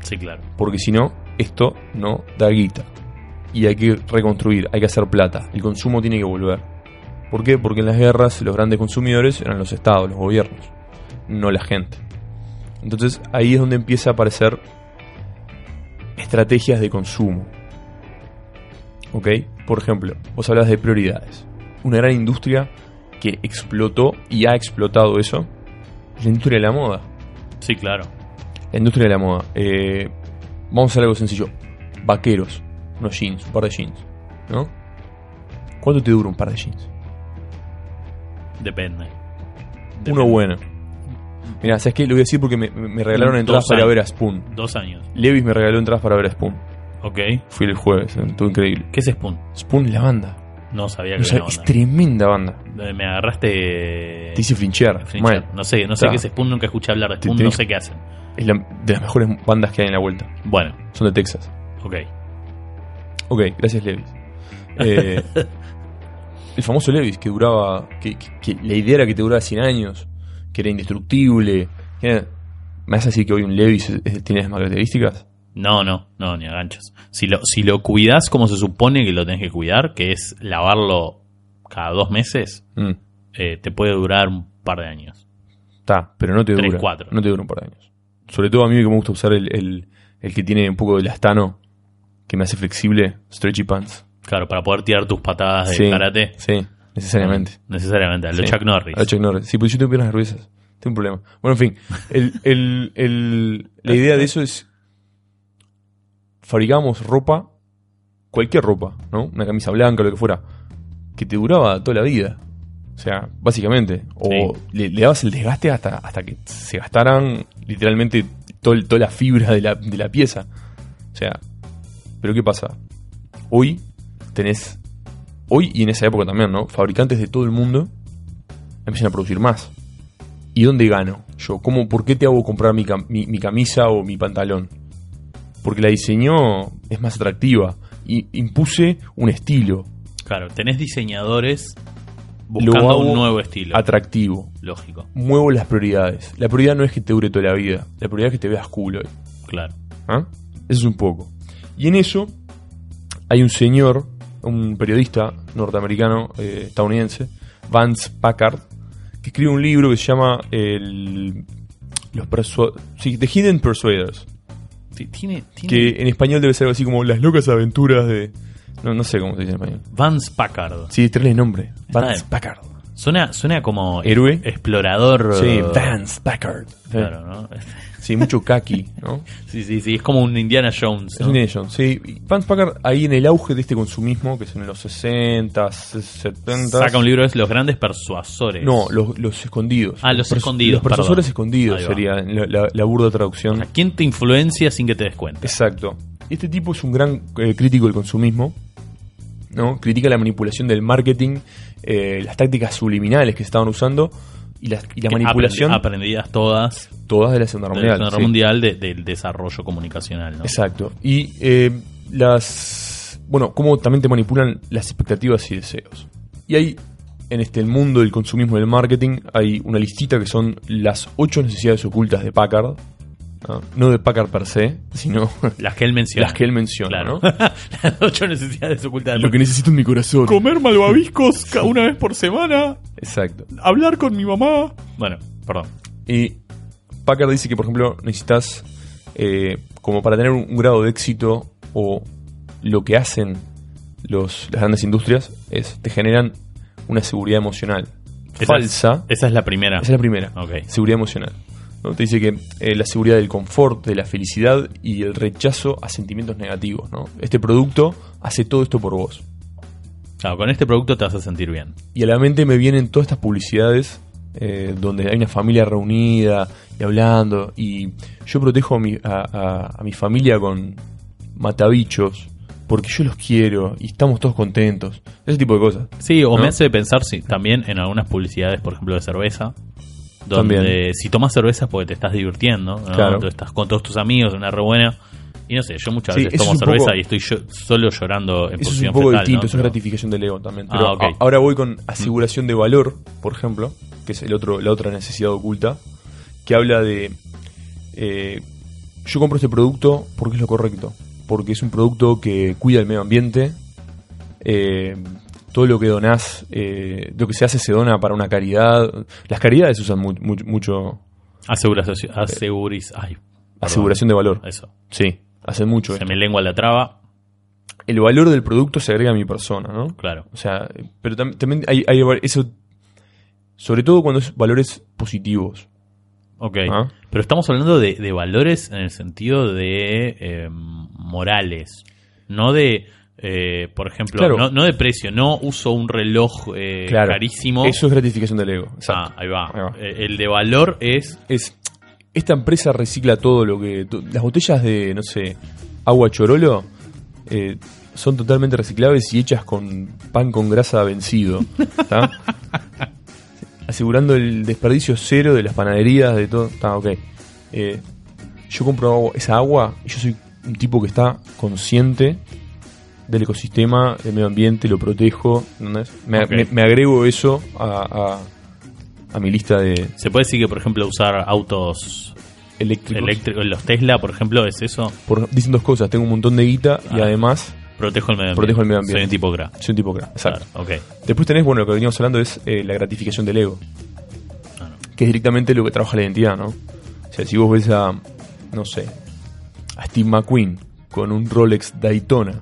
B: Sí, claro.
A: Porque si no, esto no da guita. Y hay que reconstruir, hay que hacer plata. El consumo tiene que volver. ¿Por qué? Porque en las guerras los grandes consumidores eran los estados, los gobiernos, no la gente. Entonces ahí es donde empieza a aparecer estrategias de consumo. ¿Ok? Por ejemplo, vos hablas de prioridades. Una gran industria que explotó y ha explotado eso es la industria de la moda.
B: Sí, claro.
A: La industria de la moda. Eh, vamos a hacer algo sencillo. Vaqueros. Unos jeans. Un par de jeans. ¿No? ¿Cuánto te dura un par de jeans?
B: Depende.
A: Uno bueno. Mira, ¿sabes qué? Lo voy a decir porque me, me regalaron entradas para ver a Spoon.
B: Dos años.
A: Levis me regaló entradas para ver a Spoon.
B: Ok.
A: Fui el jueves, eh, estuvo increíble.
B: ¿Qué es Spoon?
A: Spoon es la banda.
B: No sabía que era
A: es tremenda banda.
B: banda. Me agarraste.
A: Te hice flinchear.
B: Flinchar.
A: Mal.
B: No sé, no sé qué es Spoon, nunca escuché hablar de Spoon,
A: te
B: no sé qué hacen.
A: Es la- de las mejores bandas que hay en la vuelta.
B: Bueno,
A: Son de Texas.
B: ok.
A: Ok, gracias Levis. Eh, el famoso Levis que duraba, que, que- que la idea era que te duraba 100 años, que era indestructible. que era- ¿Me vas a decir que hoy un Levis tiene esas características?
B: No, no, no, ni aganchas. Si lo, si lo cuidas como se supone que lo tenés que cuidar, que es lavarlo cada dos meses,
A: Mm,
B: eh, te puede durar un par de años.
A: Está, pero no te
B: Tres,
A: dura.
B: cuatro.
A: No te dura un par de años. Sobre todo a mí que me gusta usar el, el, el que tiene un poco de elastano, que me hace flexible, stretchy pants.
B: Claro, para poder tirar tus patadas de
A: Sí,
B: karate.
A: Sí, necesariamente.
B: Necesariamente, a lo
A: Sí.
B: Chuck Norris.
A: A lo Chuck Norris. Sí, pues yo tengo piernas nerviosas. Tengo un problema. Bueno, en fin. El, el, el- la idea de eso es. Fabricamos ropa, cualquier ropa, ¿no? Una camisa blanca, lo que fuera, que te duraba toda la vida. O sea, básicamente. O le, le dabas el desgaste hasta, hasta que se gastaran literalmente todo el- toda la fibra de la, de la pieza. O sea, pero ¿qué pasa? Hoy tenés. Hoy y en esa época también, ¿no? Fabricantes de todo el mundo empiezan a producir más. ¿Y dónde gano? Yo, ¿cómo, ¿por qué te hago comprar mi, cam- mi- mi camisa o mi pantalón? Porque la diseñó, es más atractiva. Y impuse un estilo.
B: Claro, tenés diseñadores Buscando
A: hago
B: un nuevo estilo.
A: atractivo.
B: Lógico,
A: Muevo las prioridades. La prioridad no es que te dure toda la vida. La prioridad es que te veas cool hoy.
B: claro.
A: ¿Ah? Eso es un poco. Y en eso hay un señor, un periodista norteamericano, eh, estadounidense, Vance Packard, que escribe un libro que se llama el, los sí, The Hidden Persuaders,
B: Sí, Tiene, tiene
A: que en español debe ser algo así como las locas aventuras de... No, no sé cómo se dice en español.
B: Vance Packard.
A: Sí, trae el nombre. Vance. Packard.
B: Suena, suena como
A: Héroe.
B: explorador.
A: Sí, Vance Packard.
B: Claro, ¿no?
A: Sí, mucho kaki, ¿no?
B: Sí, sí, sí. Es como un Indiana Jones.
A: Es
B: ¿no?
A: un Nation, sí. Y Vance Packard ahí en el auge de este consumismo, que es en los 60, 70.
B: Saca un libro, es Los grandes persuasores.
A: No, los, los escondidos.
B: Ah, los escondidos,
A: Los persuasores
B: perdón.
A: escondidos sería la, la- la burda traducción.
B: ¿A quién te influencia sin que te des cuenta?
A: Exacto. Este tipo es un gran eh, crítico del consumismo. ¿no? Critica la manipulación del marketing, eh, las tácticas subliminales que se estaban usando y la, y la manipulación
B: aprendi- aprendidas todas
A: todas de la Segunda Guerra Mundial. Sí.
B: Mundial de- del desarrollo comunicacional. ¿no?
A: Exacto. Y eh, las. Bueno, cómo también te manipulan las expectativas y deseos. Y hay, en este el mundo del consumismo y del marketing, hay una listita que son las ocho necesidades ocultas de Packard. ¿No? No de Packard per se, sino
B: Las que él menciona.
A: las que él menciona.
B: Claro.
A: ¿no?
B: Las ocho necesidades ocultas.
A: Lo que necesito en mi corazón.
B: Comer malvaviscos una vez por semana.
A: Exacto.
B: Hablar con mi mamá. Bueno, perdón.
A: Y Packard dice que, por ejemplo, necesitas, eh, como para tener un, un grado de éxito o lo que hacen los, las grandes industrias, es te generan una seguridad emocional
B: Esa
A: falsa.
B: es- esa es la primera.
A: Esa es la primera.
B: Ok.
A: Seguridad emocional. ¿No? Te dice que eh, la seguridad del confort, de la felicidad y el rechazo a sentimientos negativos. ¿no? Este producto hace todo esto por vos.
B: Claro, con este producto te vas a sentir bien.
A: Y a la mente me vienen todas estas publicidades eh, donde hay una familia reunida y hablando. Y yo protejo a mi, a, a- a mi familia con matabichos porque yo los quiero y estamos todos contentos. Ese tipo de cosas.
B: Sí, o
A: ¿No?
B: me hace pensar, sí, también en algunas publicidades, por ejemplo, de cerveza. Donde
A: También.
B: si tomas cerveza es porque te estás divirtiendo, ¿no?
A: Claro.
B: Tú estás con todos tus amigos, una re buena. Y no sé, yo muchas
A: Sí,
B: veces tomo
A: es
B: cerveza
A: poco-
B: y estoy yo- solo llorando en
A: Eso es
B: posición
A: un poco
B: fetal,
A: distinto,
B: ¿no?
A: es gratificación del ego también.
B: Ah,
A: a- ahora voy con aseguración de valor, por ejemplo, que es el otro, la otra necesidad oculta, que habla de eh, yo compro este producto porque es lo correcto, porque es un producto que cuida el medio ambiente, eh, todo lo que donás, eh, lo que se hace se dona para una caridad. Las caridades usan mu- mu- mucho
B: Aseguración, aseguriz, ay,
A: aseguración de valor.
B: Eso.
A: Sí, hacen mucho.
B: Se
A: esto.
B: me lengua la traba,
A: El valor del producto se agrega a mi persona, ¿no?
B: claro.
A: O sea, pero tam- también hay, hay eso, sobre todo cuando es valores positivos.
B: Ok.
A: ¿ah?
B: Pero estamos hablando de, de valores en el sentido de eh, morales, no de, eh, por ejemplo,
A: Claro.
B: no, no de precio, no uso un reloj eh,
A: Claro,
B: carísimo.
A: Eso es gratificación del ego.
B: Ah, ahí va.
A: Ahí va.
B: Eh, El de valor es,
A: Es, esta empresa recicla todo lo que... Las botellas de, no sé, agua chorolo eh, son totalmente reciclables y hechas con pan con grasa vencido. ¿tá? Asegurando el desperdicio cero de las panaderías, de todo. Está ok. Yo compro agua- esa agua y yo soy un tipo que está consciente del ecosistema, del medio ambiente, lo protejo. ¿entendés? Me,
B: Ok.
A: me- me agrego eso a, a- a mi lista de
B: se puede decir que, por ejemplo, usar autos
A: eléctricos.
B: eléctricos, los Tesla, por ejemplo, es eso,
A: Por, dicen dos cosas, tengo un montón de guita y
B: Ah.
A: además
B: protejo el medio ambiente.
A: Protejo el medio ambiente.
B: Soy un tipo gra.
A: soy un tipo crack. Exacto.
B: Claro, ok.
A: Después tenés, bueno, lo que veníamos hablando es eh, la gratificación del ego,
B: Ah, no.
A: que es directamente lo que trabaja la identidad, ¿no? O sea, si vos ves a, no sé, a Steve McQueen con un Rolex Daytona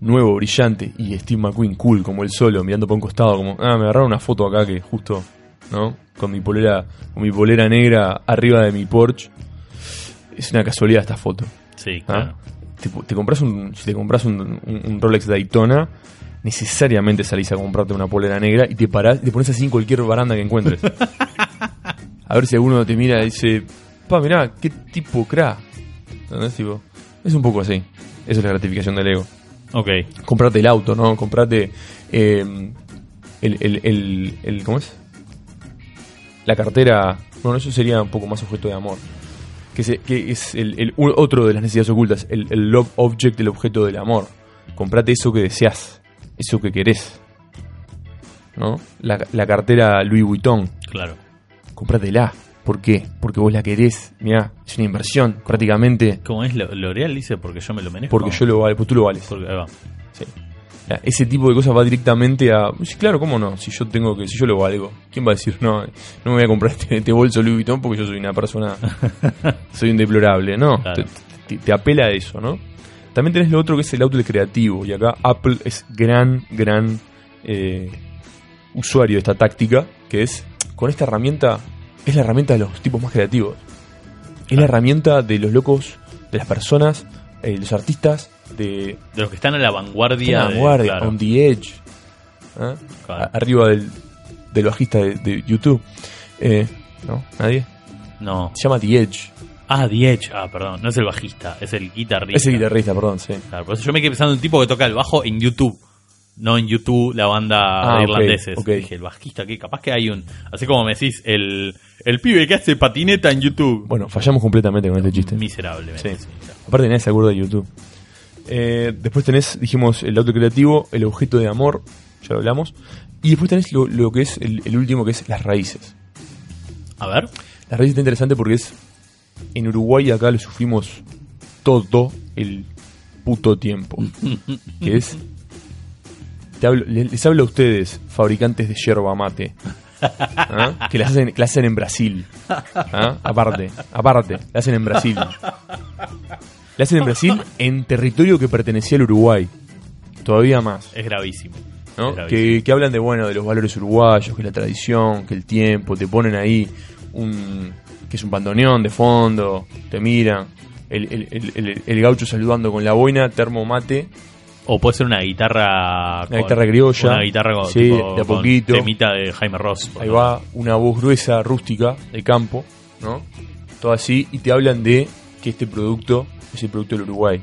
A: nuevo, brillante, y Steve McQueen cool, como él solo, mirando para un costado, como, ah, me agarraron una foto acá que justo, ¿no? Con mi polera, con mi polera negra arriba de mi Porsche. Es una casualidad esta foto.
B: Sí,
A: ¿ah?
B: claro.
A: Te, te compras un, si te compras un, un- un Rolex Daytona, necesariamente salís a comprarte una polera negra y te parás, te pones así en cualquier baranda que encuentres. a ver si alguno te mira y dice, pa, mirá, qué tipo cra. ¿Entendés? Tipo, es un poco así. Esa es la gratificación del ego.
B: Ok.
A: Comprate el auto, ¿no? Comprate eh, el, el, el, el- ¿Cómo es? La cartera. Bueno, eso sería un poco más objeto de amor. Que, se- que es el, otro de las necesidades ocultas. El, el love object, el objeto del amor. Comprate eso que deseas. Eso que querés. ¿no? La, la cartera Louis Vuitton,
B: Claro.
A: cómpratela. ¿Por qué? Porque vos la querés, mirá, es una inversión prácticamente,
B: ¿Cómo es? Lo- L'Oreal dice porque yo me lo merezco.
A: porque yo lo vale, pues tú lo vales.
B: Porque, ahí va.
A: Sí. Ese tipo de cosas va directamente a. Sí, claro, ¿cómo no? Si yo tengo que. Si yo lo valgo, ¿quién va a decir no? No me voy a comprar este, este bolso Louis Vuitton porque yo soy una persona. soy un deplorable, ¿no?
B: Claro.
A: Te, te- te apela a eso, ¿no? También tenés lo otro que es el outlet creativo. Y acá Apple es gran, gran eh, usuario de esta táctica. Que es. Con esta herramienta. Es la herramienta de los tipos más creativos. Es la herramienta de los locos, de las personas, eh, los artistas, de,
B: De los que están a la vanguardia.
A: La
B: de-
A: guardia,
B: claro.
A: on the edge. ¿Ah?
B: Claro.
A: Arriba del, del bajista de, de YouTube. Eh, ¿No? ¿Nadie?
B: No.
A: Se llama The Edge.
B: Ah, The Edge. Ah, perdón. No es el bajista, es el guitarrista.
A: Es el guitarrista, perdón, sí.
B: Claro, por eso yo me quedé pensando en un tipo que toca el bajo en YouTube. No en YouTube, la banda
A: Ah,
B: de. Dije, el bajista, que capaz que hay un. Así como me decís, el, el pibe que hace patineta en YouTube.
A: Bueno, fallamos completamente con este chiste.
B: Miserablemente.
A: Sí. Aparte nadie se acuerda de YouTube. Eh, después tenés, dijimos, el auto creativo, el objeto de amor, ya lo hablamos. Y después tenés lo, lo que es el, el último, que es las raíces.
B: A ver.
A: Las raíces está interesante porque es. En Uruguay acá lo sufrimos todo el puto tiempo. que es. te hablo- le- les hablo a ustedes, fabricantes de yerba mate. ¿Ah? Que las hacen, que las hacen en Brasil. ¿ah? Aparte, aparte, la hacen en Brasil. La hacen en Brasil en territorio que pertenecía al Uruguay. Todavía más.
B: Es gravísimo.
A: ¿no?
B: Es gravísimo.
A: Que, que hablan de bueno de los valores uruguayos, que la tradición, que el tiempo, te ponen ahí un que es un pandoneón de fondo, te miran, el- el- el gaucho saludando con la boina, termo mate,
B: O puede ser una guitarra.
A: Una guitarra criolla.
B: Una guitarra con,
A: Sí,
B: tipo,
A: de a poquito.
B: temita de Jaime Ross.
A: ahí va una voz gruesa, rústica, de campo, ¿no? Todo así, y te hablan de que este producto es el producto del Uruguay.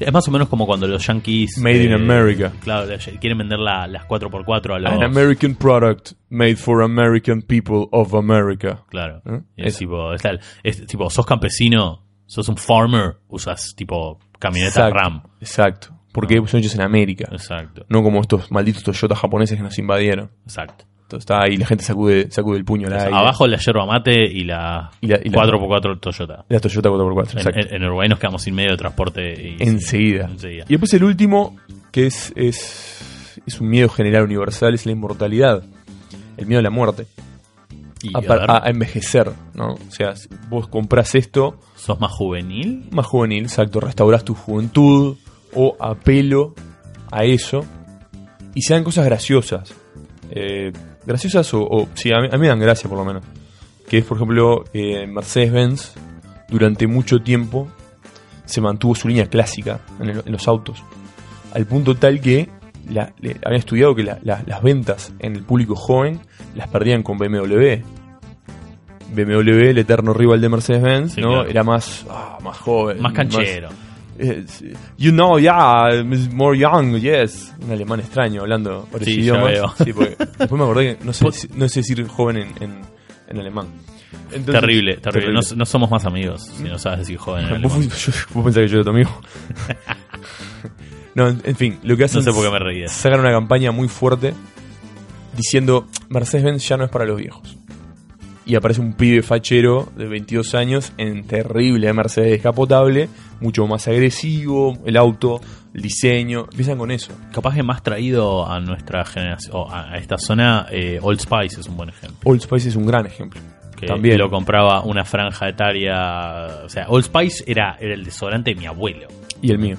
B: Es más o menos como cuando los yankees.
A: Made in America.
B: Claro, quieren vender la- las 4x4 a los.
A: An American product made for American people of America.
B: Claro.
A: ¿Eh?
B: Es tipo, es, tal- es tipo, sos campesino, sos un farmer, usas tipo camioneta
A: Exacto,
B: RAM.
A: Exacto. Porque son hechos en América.
B: Exacto,
A: No como estos malditos Toyota japoneses que nos invadieron.
B: exacto.
A: Entonces está ahí, la gente sacude, sacude el puño al aire.
B: Abajo la yerba mate y la,
A: Y la- y la-
B: 4x4 Toyota.
A: La Toyota 4x4,
B: En,
A: exacto.
B: en- en Uruguay nos quedamos sin medio de transporte. Y,
A: Enseguida.
B: enseguida.
A: Y después el último, que es, es, es un miedo general universal, es la inmortalidad. El miedo a la muerte.
B: Y,
A: A,
B: a
A: envejecer, ¿no? O sea, vos comprás esto,
B: ¿Sos más juvenil?
A: más juvenil, exacto, restaurás tu juventud o apelo a eso y sean cosas graciosas. Eh, graciosas o, o- sí, a mí, a mí me dan gracia por lo menos. Que es, por ejemplo, eh, Mercedes-Benz durante mucho tiempo se mantuvo su línea clásica en, el- en los autos. Al punto tal que la- le- habían estudiado que la- la- las ventas en el público joven las perdían con BMW. BMW, el eterno rival de Mercedes-Benz,
B: Sí,
A: ¿no?
B: claro.
A: Era más, ah, más joven.
B: Más canchero.
A: You know, yeah, more young, yes. Un alemán extraño hablando varios
B: Sí, ya
A: idiomas.
B: veo.
A: Sí, porque después me acordé que no sé, si- no sé decir joven en, en, en alemán. Entonces-
B: terrible, terrible. No, no somos más amigos si no sabes decir joven. en
A: ¿Vos, yo- vos pensás que yo era tu amigo. no, en, en fin, lo que hacen
B: No sé por qué
A: es
B: me reí de eso.
A: sacar una campaña muy fuerte diciendo Mercedes-Benz ya no es para los viejos. Y aparece un pibe fachero de 22 años en terrible Mercedes descapotable, mucho más agresivo, el auto, el diseño, empiezan con eso.
B: Capaz que más traído a nuestra generación, o a a esta zona, eh, Old Spice es un buen ejemplo.
A: Old Spice es un gran ejemplo.
B: Que
A: También.
B: lo compraba una franja etaria. O sea, Old Spice era, era el desodorante de mi abuelo.
A: Y el mío.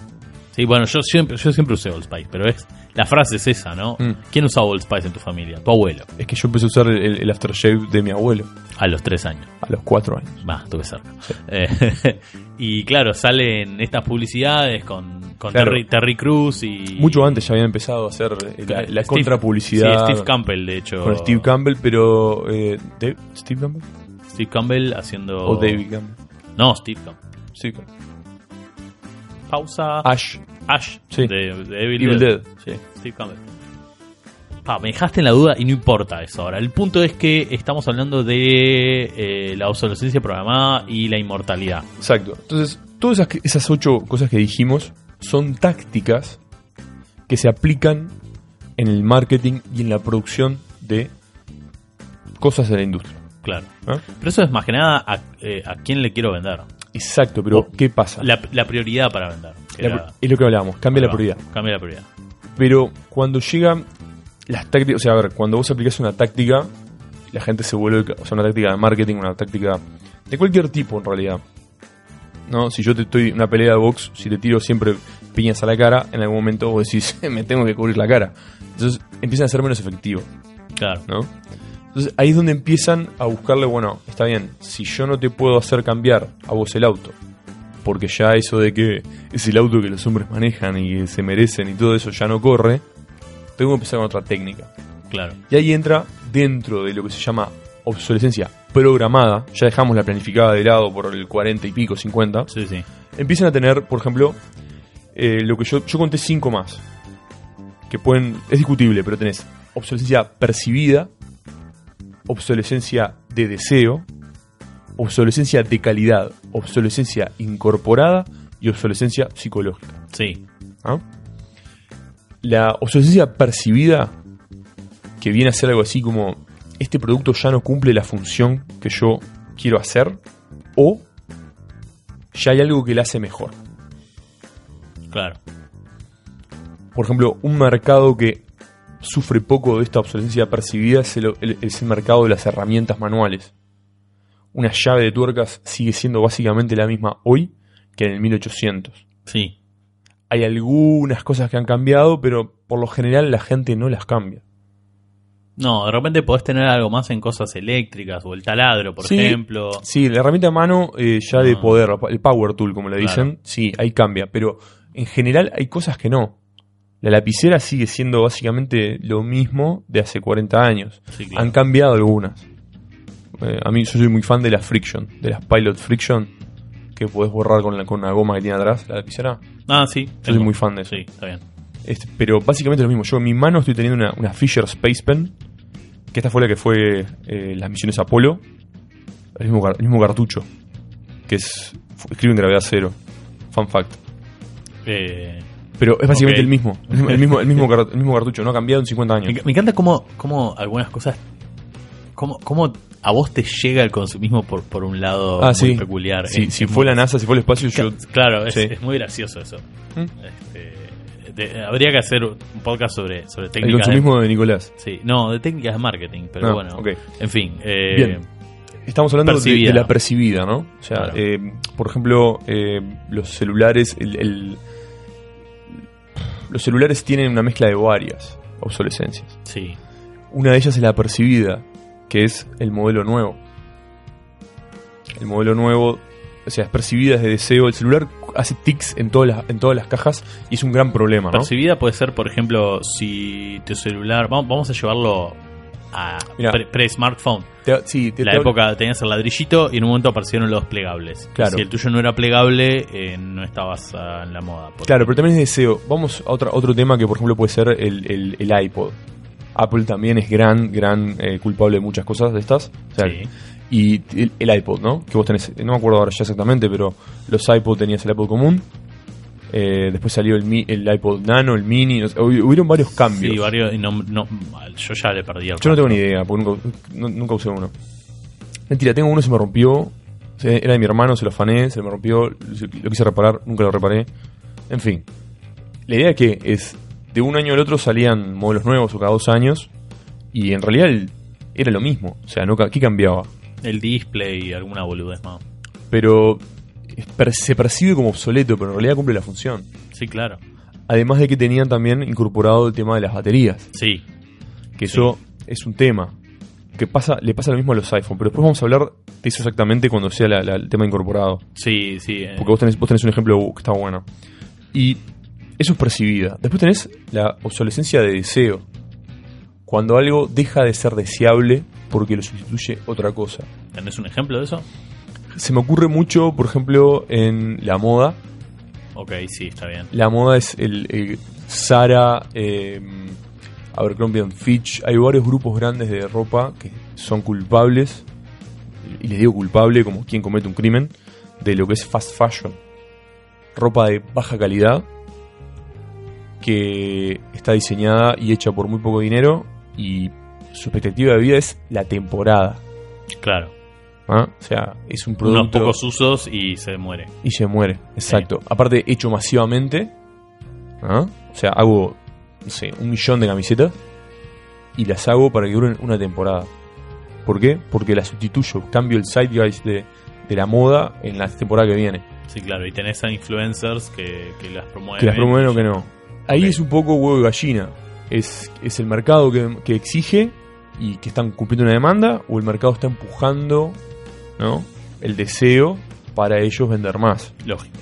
B: Sí, bueno, yo siempre, yo siempre usé Old Spice, pero es la frase es esa, ¿no?
A: Mm.
B: ¿Quién usaba Old Spice en tu familia? Tu abuelo,
A: Es que yo empecé a usar el, el aftershave de mi abuelo
B: a los tres años.
A: a los 4 años.
B: Va, estuve cerca. Eh, y claro, salen estas publicidades con, con
A: Claro.
B: Terry, Terry Cruz y.
A: Mucho antes ya habían empezado a hacer eh, la, la
B: Steve-
A: contrapublicidad
B: Sí, Steve Campbell, de hecho.
A: con Steve Campbell, pero... eh, Dave- ¿Steve Campbell?
B: Steve Campbell haciendo.
A: ¿O David Campbell?
B: No, Steve Campbell.
A: Sí, Campbell.
B: Pausa.
A: Ash.
B: Ash
A: Sí.
B: de, de Evil,
A: Evil
B: Dead.
A: Dead.
B: Sí, Steve Campbell. Pa, me dejaste en la duda y no importa eso ahora. El punto es que estamos hablando de eh, la obsolescencia programada y la inmortalidad.
A: Exacto. Entonces, todas esas, esas ocho cosas que dijimos son tácticas que se aplican en el marketing y en la producción de cosas de la industria.
B: Claro.
A: ¿no?
B: Pero eso es más que nada a, eh, a quién le quiero vender.
A: Exacto, pero ¿qué pasa?
B: La, la prioridad para vender. que
A: La-
B: era-
A: es lo que hablábamos, cambia la prioridad.
B: Cambia la prioridad.
A: Pero cuando llegan las tácticas, o sea, a ver, cuando vos aplicás una táctica, la gente se vuelve, o sea, una táctica de marketing, una táctica de cualquier tipo en realidad. ¿No? Si yo te estoy en una pelea de box, si te tiro siempre piñas a la cara, en algún momento vos decís, me tengo que cubrir la cara. Entonces empiezan a ser menos efectivos,
B: Claro.
A: ¿no? Entonces ahí es donde empiezan a buscarle, bueno, está bien, si yo no te puedo hacer cambiar a vos el auto, porque ya eso de que es el auto que los hombres manejan y se merecen y todo eso ya no corre, tengo que empezar con otra técnica.
B: Claro.
A: Y ahí entra dentro de lo que se llama obsolescencia programada, ya dejamos la planificada de lado por el 40 y pico, 50,
B: Sí, sí.
A: empiezan a tener, por ejemplo, eh, lo que yo, yo conté cinco más, que pueden, es discutible, pero tenés obsolescencia percibida, obsolescencia de deseo, obsolescencia de calidad, obsolescencia incorporada y obsolescencia psicológica.
B: Sí.
A: ¿ah? La obsolescencia percibida, que viene a ser algo así como, este producto ya no cumple la función que yo quiero hacer, o ya hay algo que le hace mejor.
B: Claro.
A: Por ejemplo, un mercado que sufre poco de esta obsolescencia percibida es el, el- es el mercado de las herramientas manuales. Una llave de tuercas sigue siendo básicamente la misma hoy que en el 1800.
B: Sí.
A: Hay algunas cosas que han cambiado, pero por lo general la gente no las cambia.
B: No, de repente podés tener algo más en cosas eléctricas o el taladro, por
A: Sí.
B: ejemplo.
A: Sí, la herramienta a mano eh, ya de
B: Ah.
A: poder, el power tool como le
B: Claro.
A: dicen, sí, ahí cambia, pero en general hay cosas que no. La lapicera sigue siendo básicamente lo mismo de hace 40 años.
B: Sí, claro.
A: Han cambiado algunas. Eh, a mí yo soy muy fan de las Friction, de las Pilot Friction, que podés borrar con, la, con una goma que tiene atrás, la lapicera.
B: Ah, sí.
A: Yo soy muy fan de eso.
B: Sí, está bien.
A: Este, pero básicamente lo mismo. Yo en mi mano estoy teniendo una, una Fisher Space Pen, que esta fue la que fue eh, las misiones Apolo. El mismo, el mismo cartucho, que es escribe en gravedad cero. Fun fact.
B: Eh,
A: Pero es básicamente el mismo. El mismo, el mismo, el mismo car- el mismo cartucho, no ha cambiado en 50 años.
B: me, me encanta cómo, cómo algunas cosas. Cómo, cómo a vos te llega el consumismo por, por un lado
A: Ah,
B: muy
A: sí.
B: peculiar.
A: Sí, si fue la NASA, si fue el espacio, yo.
B: Claro, es,
A: Sí.
B: es muy gracioso eso.
A: ¿Mm?
B: Este, de- habría que hacer un podcast sobre, sobre
A: El
B: técnicas. de-
A: consumismo de Nicolás.
B: sí, no, de técnicas de marketing, pero
A: Ah,
B: bueno. En fin. eh,
A: Bien. Estamos hablando de, la percibida, ¿no? O sea,
B: Claro.
A: eh, por ejemplo, eh, los celulares, el, el- los celulares tienen una mezcla de varias obsolescencias.
B: Sí,
A: Una de ellas es la percibida, que es el modelo nuevo. El modelo nuevo, o sea, es percibida desde deseo. El celular hace tics en todas las, en todas las cajas y es un gran problema, ¿no?
B: Percibida puede ser, por ejemplo, si tu celular. Vamos, vamos a llevarlo a pre- pre-smartphone.
A: Sí,
B: la
A: te-
B: época tenías el ladrillito y en un momento aparecieron los plegables.
A: Claro.
B: Si el tuyo no era plegable, eh, no estabas ah, en la moda.
A: Claro, pero también es deseo. Vamos a otra, otro tema que, por ejemplo, puede ser el, el- el iPod. Apple también es gran, gran eh, culpable de muchas cosas de estas. O sea,
B: Sí.
A: Y el, el iPod, ¿no? Que vos tenés, no me acuerdo ahora ya exactamente, pero los iPod tenías el iPod común. Eh, después salió el, mi- el iPod Nano, el Mini. o sea, hubi- hubieron varios cambios.
B: Sí, varios. y no, no- yo ya le perdí el
A: Yo no tengo ni idea, porque nunca, no- nunca usé uno. Mentira, tengo uno, se me rompió. Era de mi hermano, se lo afané, se me rompió. Lo quise reparar, nunca lo reparé. En fin. La idea que es, de un año al otro salían modelos nuevos o cada dos años. Y en realidad era lo mismo. O sea, no, ¿qué cambiaba?
B: El display y alguna boludez más.
A: Pero es per- se percibe como obsoleto, pero en realidad cumple la función.
B: Sí, claro.
A: Además de que tenían también incorporado el tema de las baterías.
B: Sí,
A: que eso es un tema que pasa le pasa lo mismo a los iPhone pero después vamos a hablar de eso exactamente cuando sea la- la- el tema incorporado
B: sí, sí. eh,
A: porque vos tenés, vos tenés un ejemplo que está bueno y eso es percibida después tenés la obsolescencia de deseo cuando algo deja de ser deseable porque lo sustituye otra cosa
B: ¿Tenés un ejemplo de eso?
A: Se me ocurre mucho por ejemplo en la moda
B: Ok, sí, está bien.
A: la moda es el, el Zara, eh, Abercrombie and Fitch. Hay varios grupos grandes de ropa que son culpables, y les digo culpable como quien comete un crimen, de lo que es fast fashion. Ropa de baja calidad que está diseñada y hecha por muy poco dinero y su expectativa de vida es la temporada.
B: Claro.
A: ¿Ah? O sea, es un
B: Unos
A: producto
B: pocos usos y se muere.
A: y se muere. Exacto. Aparte, hecho masivamente. ¿ah? O sea, hago, no sé, un millón de camisetas y las hago para que duren una temporada. ¿Por qué? Porque las sustituyo. Cambio el zeitgeist de, de la moda en la temporada que viene.
B: Sí, claro. Y tenés a influencers que, que las promueven.
A: Que las promueven o que no. Ahí es un poco huevo y gallina. Es, es el mercado que, que exige y que están cumpliendo una demanda o el mercado está empujando ¿no? el deseo para ellos vender más.
B: Lógico.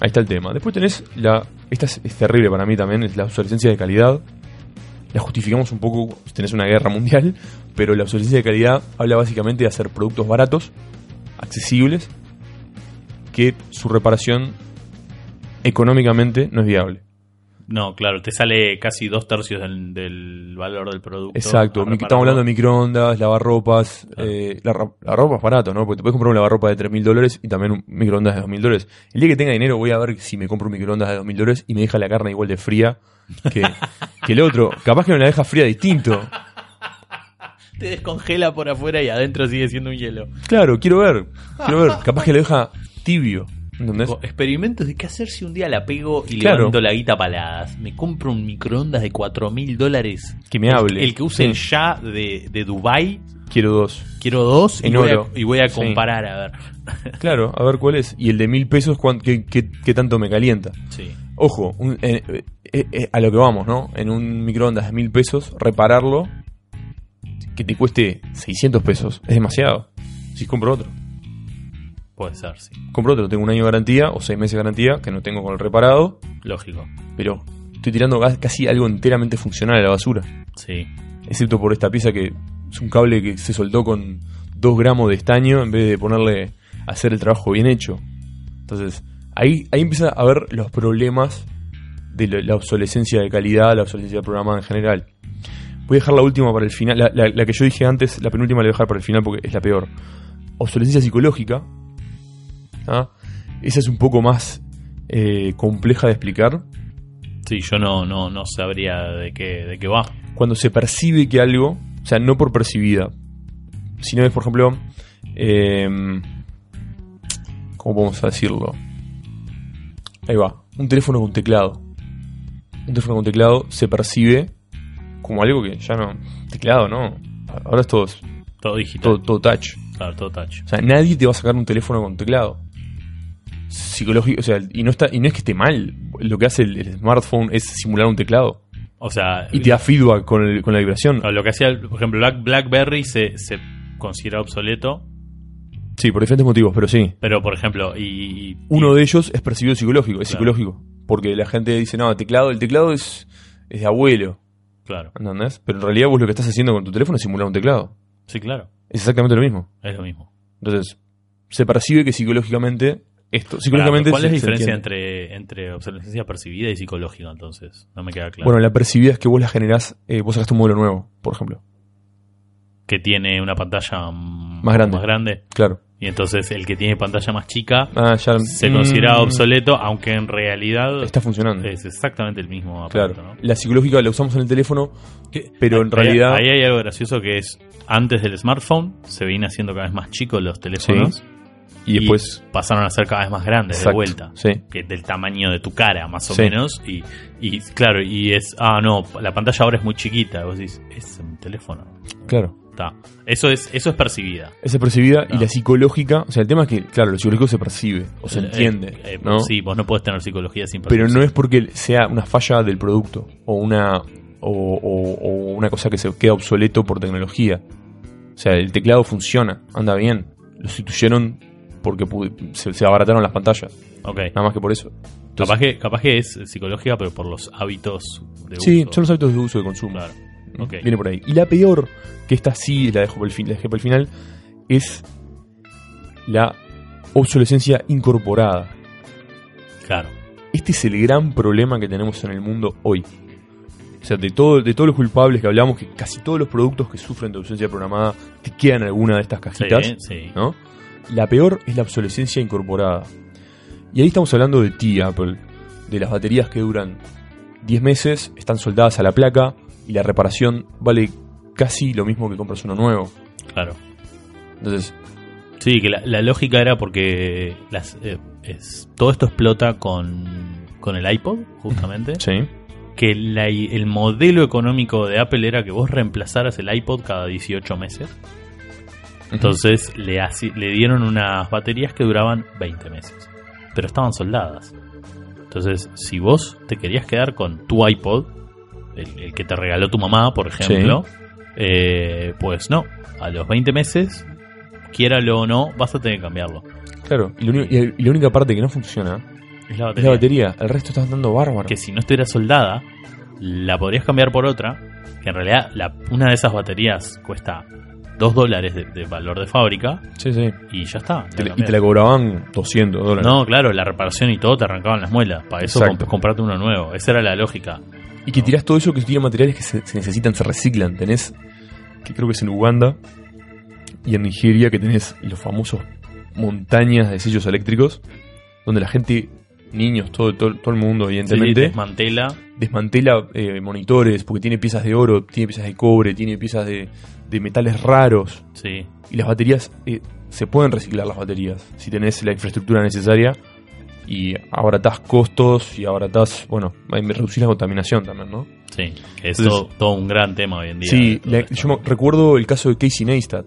A: Ahí está el tema. Después tenés la. Esta es, es terrible para mí también, es la obsolescencia de calidad. La justificamos un poco si tenés una guerra mundial, pero la obsolescencia de calidad habla básicamente de hacer productos baratos, accesibles, que su reparación económicamente no es viable.
B: No, claro, te sale casi dos tercios del, del valor del producto.
A: Exacto, estamos hablando de microondas, lavarropas.
B: Claro.
A: Eh, la, la ropa es barato, ¿no? Porque te puedes comprar un lavarropa de 3 mil dólares y también un microondas de 2 mil dólares. El día que tenga dinero voy a ver si me compro un microondas de 2 mil dólares y me deja la carne igual de fría que, que el otro. Capaz que me la deja fría distinto.
B: Te descongela por afuera y adentro sigue siendo un hielo.
A: Claro, quiero ver. Quiero ver. Capaz que lo deja tibio. ¿Entendés?
B: Experimentos de qué hacer si un día la pego y
A: Claro.
B: levanto la guita a paladas. Me compro un microondas de 4 mil dólares.
A: Que me hable.
B: El, que use
A: Sí.
B: el ya de, de Dubai
A: Quiero dos.
B: Quiero dos y
A: En
B: voy,
A: oro.
B: a, y voy a
A: Sí.
B: comparar a ver.
A: Claro, a ver cuál es. Y el de mil pesos, ¿cuán- qué, qué- qué tanto me calienta?
B: Sí.
A: Ojo, un- eh, eh, eh, a lo que vamos, ¿no? En un microondas de mil pesos, repararlo, que te cueste 600 pesos, es demasiado. Si compro otro,
B: Puede ser, sí.
A: compro otro, tengo un año de garantía o seis meses de garantía, que no tengo con el reparado,
B: Lógico.
A: pero estoy tirando ca- casi algo enteramente funcional a la basura.
B: Sí.
A: Excepto por esta pieza que es un cable que se soltó con 2 gramos de estaño en vez de ponerle a hacer el trabajo bien hecho. Entonces, ahí, ahí empieza a ver los problemas de la, la obsolescencia de calidad, la obsolescencia del programa en general. Voy a dejar la última para el final, la, la- la que yo dije antes, la penúltima la voy a dejar para el final porque es la peor. Obsolescencia psicológica. ¿Ah? Esa es un poco más eh, compleja de explicar.
B: Sí, yo no, no, no sabría de qué, de qué va.
A: cuando se percibe que algo, o sea, no por percibida, sino es, por ejemplo, eh, ¿cómo podemos decirlo? Ahí va, un teléfono con teclado. Un teléfono con teclado se percibe como algo que ya no. Teclado, ¿no? Ahora es todo,
B: Todo digital.
A: todo, todo touch.
B: Claro, todo touch.
A: O sea, nadie te va a sacar un teléfono con teclado. Psicológico, o sea, y no, está, y no es que esté mal. Lo que hace el, el smartphone es simular un teclado.
B: O sea,
A: Y te da feedback con, el- con la vibración.
B: lo que hacía, por ejemplo, Black- BlackBerry se, se considera obsoleto,
A: Sí, por diferentes motivos, pero sí.
B: pero por ejemplo, y, y-
A: Uno de ellos es percibido psicológico, es
B: Claro.
A: psicológico. Porque la gente dice, no, teclado, el teclado es, es de abuelo,
B: Claro,
A: ¿entendés? Pero en realidad vos lo que estás haciendo con tu teléfono es simular un teclado.
B: sí, claro,
A: Es exactamente lo mismo.
B: es lo mismo.
A: Entonces, se percibe que psicológicamente esto,
B: Pará,
A: psicológicamente
B: ¿Cuál es la diferencia entre, entre obsolescencia percibida y psicológica entonces? No me queda claro.
A: Bueno, la percibida es que vos la generás, eh, vos sacaste un modelo nuevo, por ejemplo.
B: que tiene una pantalla
A: Más grande.
B: más grande
A: Claro.
B: y entonces el que tiene pantalla más chica
A: Ah, ya
B: se
A: mm,
B: considera obsoleto, aunque en realidad
A: Está funcionando.
B: es exactamente el mismo
A: Claro.
B: aparato, ¿no?
A: La psicológica la usamos en el teléfono, pero en
B: Ahí-
A: realidad...
B: Ahí hay algo gracioso que es, antes del smartphone, se viene haciendo cada vez más chicos los teléfonos.
A: Y después...
B: pasaron a ser cada vez más grandes
A: Exacto,
B: de vuelta.
A: Sí.
B: Que del tamaño de tu cara, más o
A: Sí.
B: menos. Y, y claro, y es, ah, no, la pantalla ahora es muy chiquita. Vos decís, es un teléfono.
A: Claro.
B: Está. Eso es, eso es percibida.
A: Esa es percibida y la psicológica, o sea, el tema es que, claro, lo psicológico se percibe o se
B: Eh,
A: entiende,
B: eh,
A: ¿no?
B: Sí, vos no podés tener psicología sin
A: Pero no
B: percepción.
A: es porque sea una falla del producto o una o, o- o una cosa que se queda obsoleto por tecnología. O sea, el teclado funciona, anda bien. Lo sustituyeron porque se, se abarataron las pantallas,
B: Ok.
A: nada más que por eso. Entonces,
B: capaz, que, capaz que es psicológica, pero por los hábitos de
A: sí,
B: uso.
A: son los hábitos de uso y de consumo.
B: Claro. Ok.
A: Viene por ahí. Y la peor, que esta sí la dejo para el, fin, la dejé para el final, es la obsolescencia incorporada.
B: Claro.
A: Este es el gran problema que tenemos en el mundo hoy. O sea, de, todo, de todos los culpables que hablamos, que casi todos los productos que sufren de ausencia programada te quedan en alguna de estas
B: Sí,
A: cajitas,
B: sí.
A: ¿no? La peor es la obsolescencia incorporada. Y ahí estamos hablando de ti, Apple, de las baterías que duran 10 meses, están soldadas a la placa y la reparación vale casi lo mismo que compras uno nuevo.
B: Claro.
A: Entonces,
B: Sí, que la, la lógica era porque las, eh, es- todo esto explota con, con el iPod, justamente.
A: sí,
B: Que la- el modelo económico de Apple era que vos reemplazaras el iPod cada 18 meses. Entonces le, dieron unas baterías que duraban 20 meses. Pero estaban soldadas. Entonces, si vos te querías quedar con tu iPod, el, el que te regaló tu mamá, por ejemplo, eh, pues no. A los 20 meses, quiéralo o no, vas a tener que cambiarlo.
A: claro. Y, lo único- y- la única parte que no funciona
B: Es la
A: es la batería. El resto está andando bárbaro.
B: Que si no estuviera soldada, la podrías cambiar por otra. Que en realidad la- una de esas baterías cuesta 2 dólares de, de valor de fábrica
A: Sí, sí.
B: y ya está.
A: Te- y te la cobraban 200 dólares.
B: No, claro, la reparación y todo te arrancaban las muelas. Para eso comp- comprate uno nuevo. Esa era la lógica.
A: Y que tirás todo eso que tiene materiales que se, se necesitan, se reciclan. Tenés, que creo que es en Uganda y en Nigeria, que tenés los famosos montañas de sellos eléctricos, donde la gente, niños, todo, todo, todo el mundo,
B: Sí,
A: evidentemente,
B: desmantela.
A: Desmantela eh, monitores, porque tiene piezas de oro, tiene piezas de cobre, tiene piezas de, de metales raros.
B: Sí,
A: Y las baterías, eh, se pueden reciclar las baterías, si tenés la infraestructura necesaria. Y abaratás costos y abaratás, bueno, reducir la contaminación también, ¿no?
B: sí. Que es
A: Entonces-
B: todo, todo un gran tema hoy en día.
A: Sí, la-
B: esto.
A: yo me- recuerdo el caso de Casey Neistat,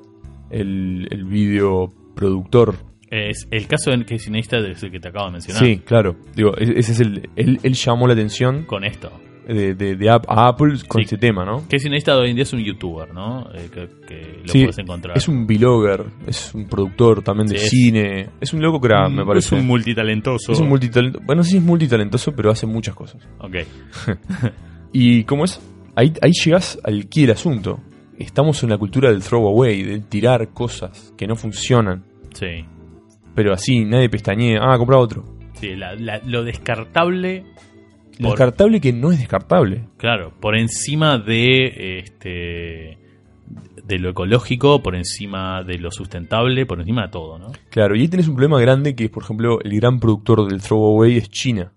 A: el, el videoproductor.
B: Es el caso en Casey Neistat es el que te acabo de mencionar.
A: Sí, claro. Digo, e- ese es el. Él, él llamó la atención
B: Con esto.
A: de, de- de a Apple con
B: Sí.
A: este tema, ¿no?
B: Casey Neistat hoy en día es un youtuber, ¿no? Eh, que, que lo
A: Sí,
B: puedes encontrar.
A: Es un vlogger, es un productor también de
B: Sí,
A: cine. Es un loco crack, me parece.
B: Es un multitalentoso.
A: Es un multitalento. Bueno, no sé si es multitalentoso, pero hace muchas cosas.
B: Ok.
A: Y cómo es, ahí, ahí llegas al quid del asunto. Estamos en la cultura del throwaway, de tirar cosas que no funcionan.
B: Sí.
A: Pero así, nadie pestañea. Ah, compra otro.
B: Sí, la- la- lo descartable,
A: Lo
B: Por-
A: descartable que no es descartable.
B: claro, por encima de este de lo ecológico, por encima de lo sustentable, por encima de todo, ¿no?
A: Claro, y ahí tenés un problema grande que, por ejemplo, el gran productor del throwaway es China.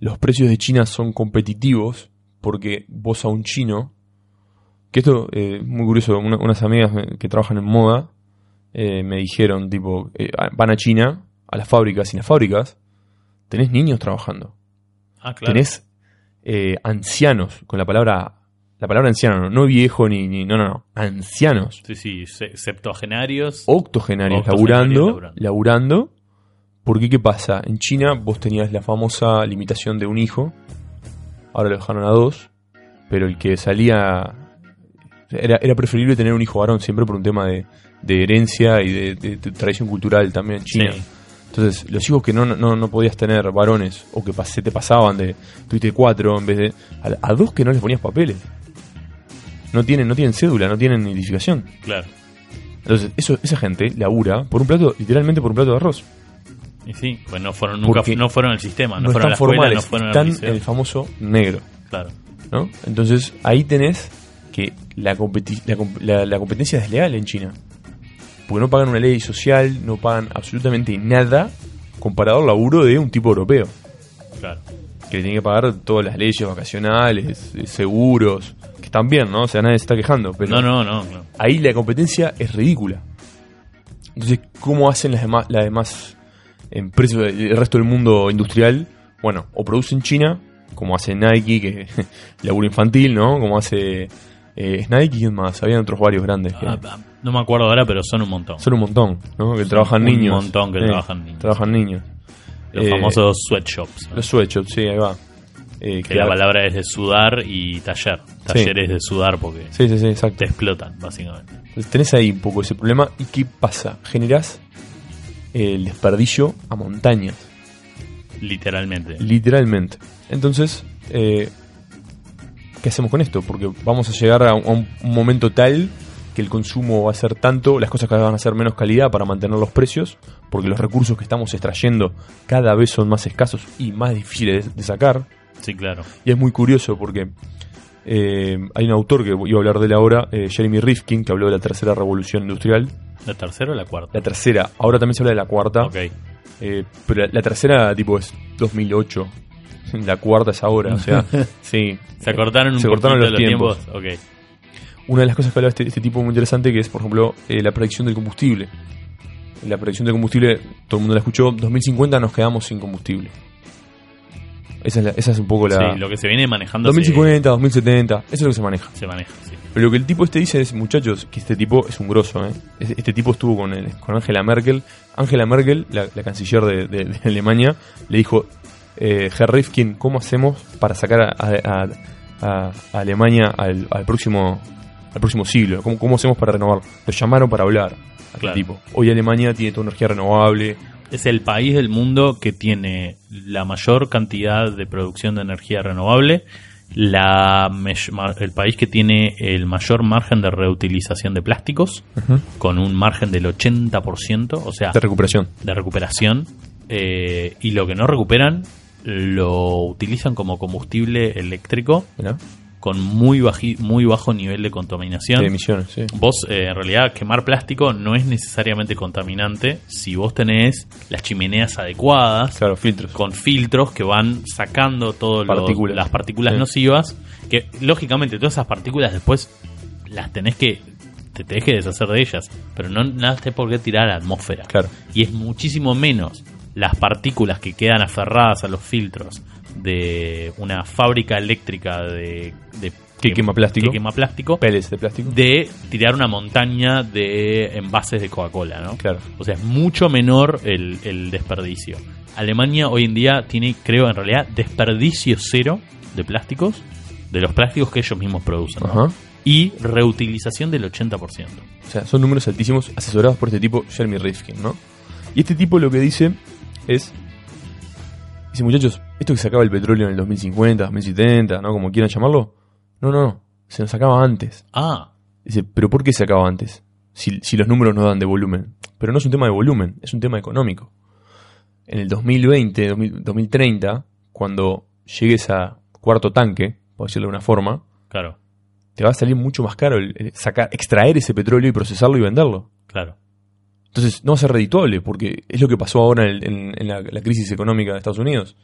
A: Los precios de China son competitivos porque vos a un chino, que esto es muy curioso, una- unas amigas me- que trabajan en moda eh, me dijeron, tipo, eh, van a China, a las fábricas, y en las fábricas tenés niños trabajando.
B: Ah, claro.
A: Tenés eh, ancianos, con la palabra, la palabra anciano, no, no viejo ni, ni, no, no, no, ancianos
B: Sí, sí, se- septuagenarios.
A: octogenarios,
B: Octogenarios
A: laburando,
B: laburando.
A: laburando, porque ¿qué pasa? En China vos tenías la famosa limitación de un hijo, ahora lo dejaron a dos, pero el que salía era, era preferible tener un hijo varón siempre por un tema de, de herencia y de, de- de tradición cultural también en China.
B: Sí.
A: Entonces, los hijos que no, no, no podías tener varones o que se te pasaban de tuviste cuatro en vez de a, a dos que no les ponías papeles. No tienen, no tienen cédula, no tienen identificación.
B: Claro.
A: Entonces, eso, esa gente labura por un plato, literalmente por un plato de arroz.
B: Y sí, pues no fueron nunca
A: Porque
B: no fueron al sistema, no,
A: No,
B: fueron a la
A: están
B: escuela,
A: formales,
B: no fueron
A: están
B: al
A: el famoso negro.
B: Claro.
A: ¿no? Entonces, ahí tenés que la, competi- la, comp- la- la competencia es desleal en China. Porque no pagan una ley social, no pagan absolutamente nada comparado al laburo de un tipo europeo.
B: Claro.
A: Que le tiene que pagar todas las leyes vacacionales, eh, seguros, que están bien, ¿no? O sea, nadie se está quejando. Pero
B: No, no, no, no.
A: ahí la competencia es ridícula. Entonces, ¿cómo hacen las demás, las demás empresas, el resto del mundo industrial? Bueno, o producen en China, como hace Nike, que laburo infantil, ¿no? Como hace eh, Nike y más. Habían otros varios grandes. que
B: Ah, ah, no me acuerdo ahora, pero son un montón.
A: son un montón, ¿no? Que trabajan
B: un
A: niños.
B: montón que
A: Eh,
B: trabajan niños.
A: Trabajan niños.
B: Los
A: Eh,
B: famosos sweatshops. ¿no?
A: Los sweatshops, sí, ahí va. Eh,
B: que la palabra es de sudar y taller. Taller es de sudar porque
A: Sí, sí, sí, exacto.
B: te explotan, básicamente.
A: Entonces tenés ahí un poco ese problema. ¿Y qué pasa? Generás el desperdicio a montañas,
B: Literalmente.
A: literalmente. Entonces, eh, ¿qué hacemos con esto? Porque vamos a llegar a un, a un- un momento tal que el consumo va a ser tanto, las cosas cada vez van a ser menos calidad para mantener los precios, porque los recursos que estamos extrayendo cada vez son más escasos y más difíciles de- sacar.
B: Sí, claro.
A: Y es muy curioso porque eh, hay un autor que iba a hablar de él ahora, eh, Jeremy Rifkin, que habló de la tercera revolución industrial.
B: ¿La tercera o la cuarta?
A: La tercera, ahora también se habla de la cuarta,
B: Ok.
A: eh, pero la, la tercera tipo es 2008, la cuarta es ahora, o sea, sí.
B: Se acortaron un
A: Se cortaron
B: poquito
A: los tiempos.
B: Ok.
A: Una de las cosas que hablaba este, este tipo muy interesante que es, por ejemplo, eh, la predicción del combustible. La predicción del combustible, todo el mundo la escuchó, 2050 nos quedamos sin combustible. Esa es, la- esa es un poco la...
B: Sí, lo que se viene manejando
A: 2050, 2070, eso es lo que se maneja.
B: se, maneja, sí.
A: Pero lo que el tipo este dice es, muchachos, que este tipo es un grosso, ¿eh? Es- Este tipo estuvo con el- con Angela Merkel. Angela Merkel, la, la canciller de, de- de Alemania, le dijo, eh, Herr Rifkin, ¿cómo hacemos para sacar a, a- a- a Alemania al, al próximo al próximo siglo? ¿Cómo, cómo hacemos para renovar? Lo llamaron para hablar a
B: Claro.
A: tipo. Hoy Alemania tiene toda energía renovable.
B: Es el país del mundo que tiene la mayor cantidad de producción de energía renovable, la el país que tiene el mayor margen de reutilización de plásticos, con un margen del 80%, o sea,
A: De recuperación.
B: de recuperación, eh, y lo que no recuperan lo utilizan como combustible eléctrico
A: ¿verdad?
B: Con muy, baji- muy bajo nivel de contaminación.
A: De emisiones, sí.
B: Vos, eh, en realidad, quemar plástico no es necesariamente contaminante si vos tenés las chimeneas adecuadas,
A: Claro, filtros.
B: con filtros que van sacando todas las partículas
A: Sí.
B: nocivas, que lógicamente todas esas partículas después las tenés que, te tenés que deshacer de ellas, pero no nada tenés por qué tirar a la atmósfera.
A: Claro.
B: Y es muchísimo menos las partículas que quedan aferradas a los filtros de una fábrica eléctrica de, de
A: Que quema plástico.
B: que quema plástico
A: Pellets de plástico.
B: de tirar una montaña de envases de Coca-Cola, ¿no?
A: Claro.
B: O sea, es mucho menor el, el desperdicio. Alemania hoy en día tiene, creo, en realidad, desperdicio cero de plásticos, de los plásticos que ellos mismos producen, ¿no?
A: Ajá.
B: Y reutilización del 80%.
A: O sea, son números altísimos asesorados por este tipo, Jeremy Rifkin, ¿no? Y este tipo lo que dice es... Dice, muchachos, esto que se acaba el petróleo en el 2050, 2070, ¿no? Como quieran llamarlo. No, no, no. Se nos acaba antes.
B: Ah,
A: Dice, ¿pero por qué se acaba antes? Si, si los números no dan de volumen. Pero no es un tema de volumen, es un tema económico. En el 2020, 2000 2030, cuando llegues a cuarto tanque, por decirlo de una forma,
B: claro,
A: te va a salir mucho más caro el- el sacar, extraer ese petróleo y procesarlo y venderlo.
B: claro.
A: Entonces no va a ser redituable, porque es lo que pasó ahora en, en- en la, la crisis económica de Estados Unidos.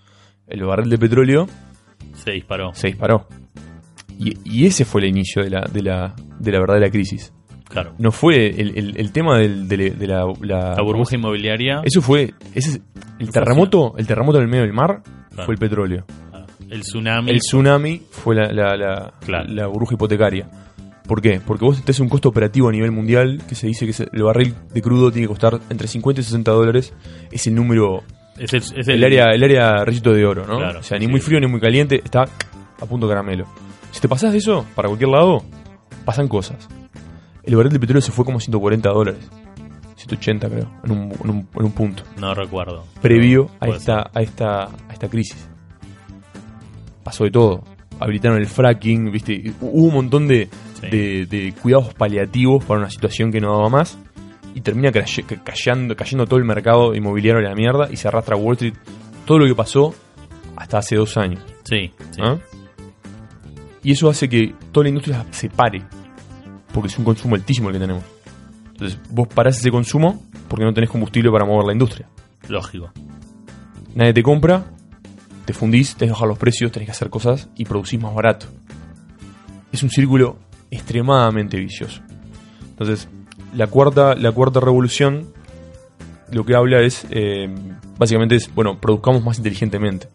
A: El barril de petróleo
B: Se disparó.
A: se disparó. Y, y ese fue el inicio de la, de, la, de la verdadera crisis.
B: Claro.
A: No fue el, el- el tema del- de, de la, la-
B: La burbuja inmobiliaria.
A: Eso fue. Ese es- el terremoto, el terremoto en el medio del mar
B: Claro.
A: fue el petróleo.
B: Ah, El tsunami.
A: El tsunami fue la, la burbuja hipotecaria. ¿Por qué? Porque vos tenés un costo operativo a nivel mundial que se dice que el barril de crudo tiene que costar entre 50 y 60 dólares. Es el número.
B: es el, es
A: El, área el área de oro, ¿no?
B: Claro,
A: o sea,
B: sí,
A: ni muy frío ni muy caliente, está a punto caramelo. Si te pasás de eso, para cualquier lado, pasan cosas. El barril de petróleo se fue como a 140 dólares. 180 creo, en un, en un- en un punto.
B: No recuerdo.
A: Previo a esta, a, esta, a esta crisis. Pasó de todo. Habilitaron el fracking, ¿viste? Hubo un montón de,
B: Sí.
A: de, de cuidados paliativos para una situación que no daba más. Y termina cayendo, cayendo todo el mercado inmobiliario a la mierda y se arrastra Wall Street. Todo lo que pasó hasta hace dos años.
B: Sí, sí.
A: ¿ah? Y eso hace que toda la industria se pare. Porque es un consumo altísimo el que tenemos. Entonces, vos parás ese consumo porque no tenés combustible para mover la industria.
B: Lógico.
A: Nadie te compra, te fundís, tenés que bajar los precios, tenés que hacer cosas y producís más barato. Es un círculo extremadamente vicioso. Entonces, la cuarta, la cuarta revolución lo que habla es, eh, básicamente es, bueno, produzcamos más inteligentemente.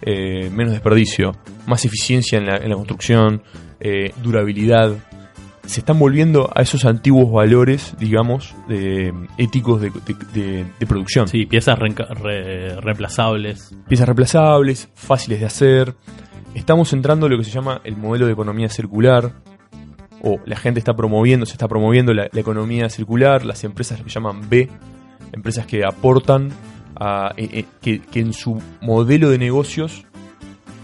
A: Eh, menos desperdicio, más eficiencia en la, en la construcción, eh, durabilidad. Se están volviendo a esos antiguos valores, digamos, de- éticos de, de- de- de producción
B: Sí, piezas re- reemplazables.
A: piezas reemplazables, fáciles de hacer. Estamos entrando en lo que se llama el modelo de economía circular. O la gente está promoviendo, se está promoviendo la, la economía circular, las empresas que llaman B, empresas que aportan, a, eh, eh, que, que en su modelo de negocios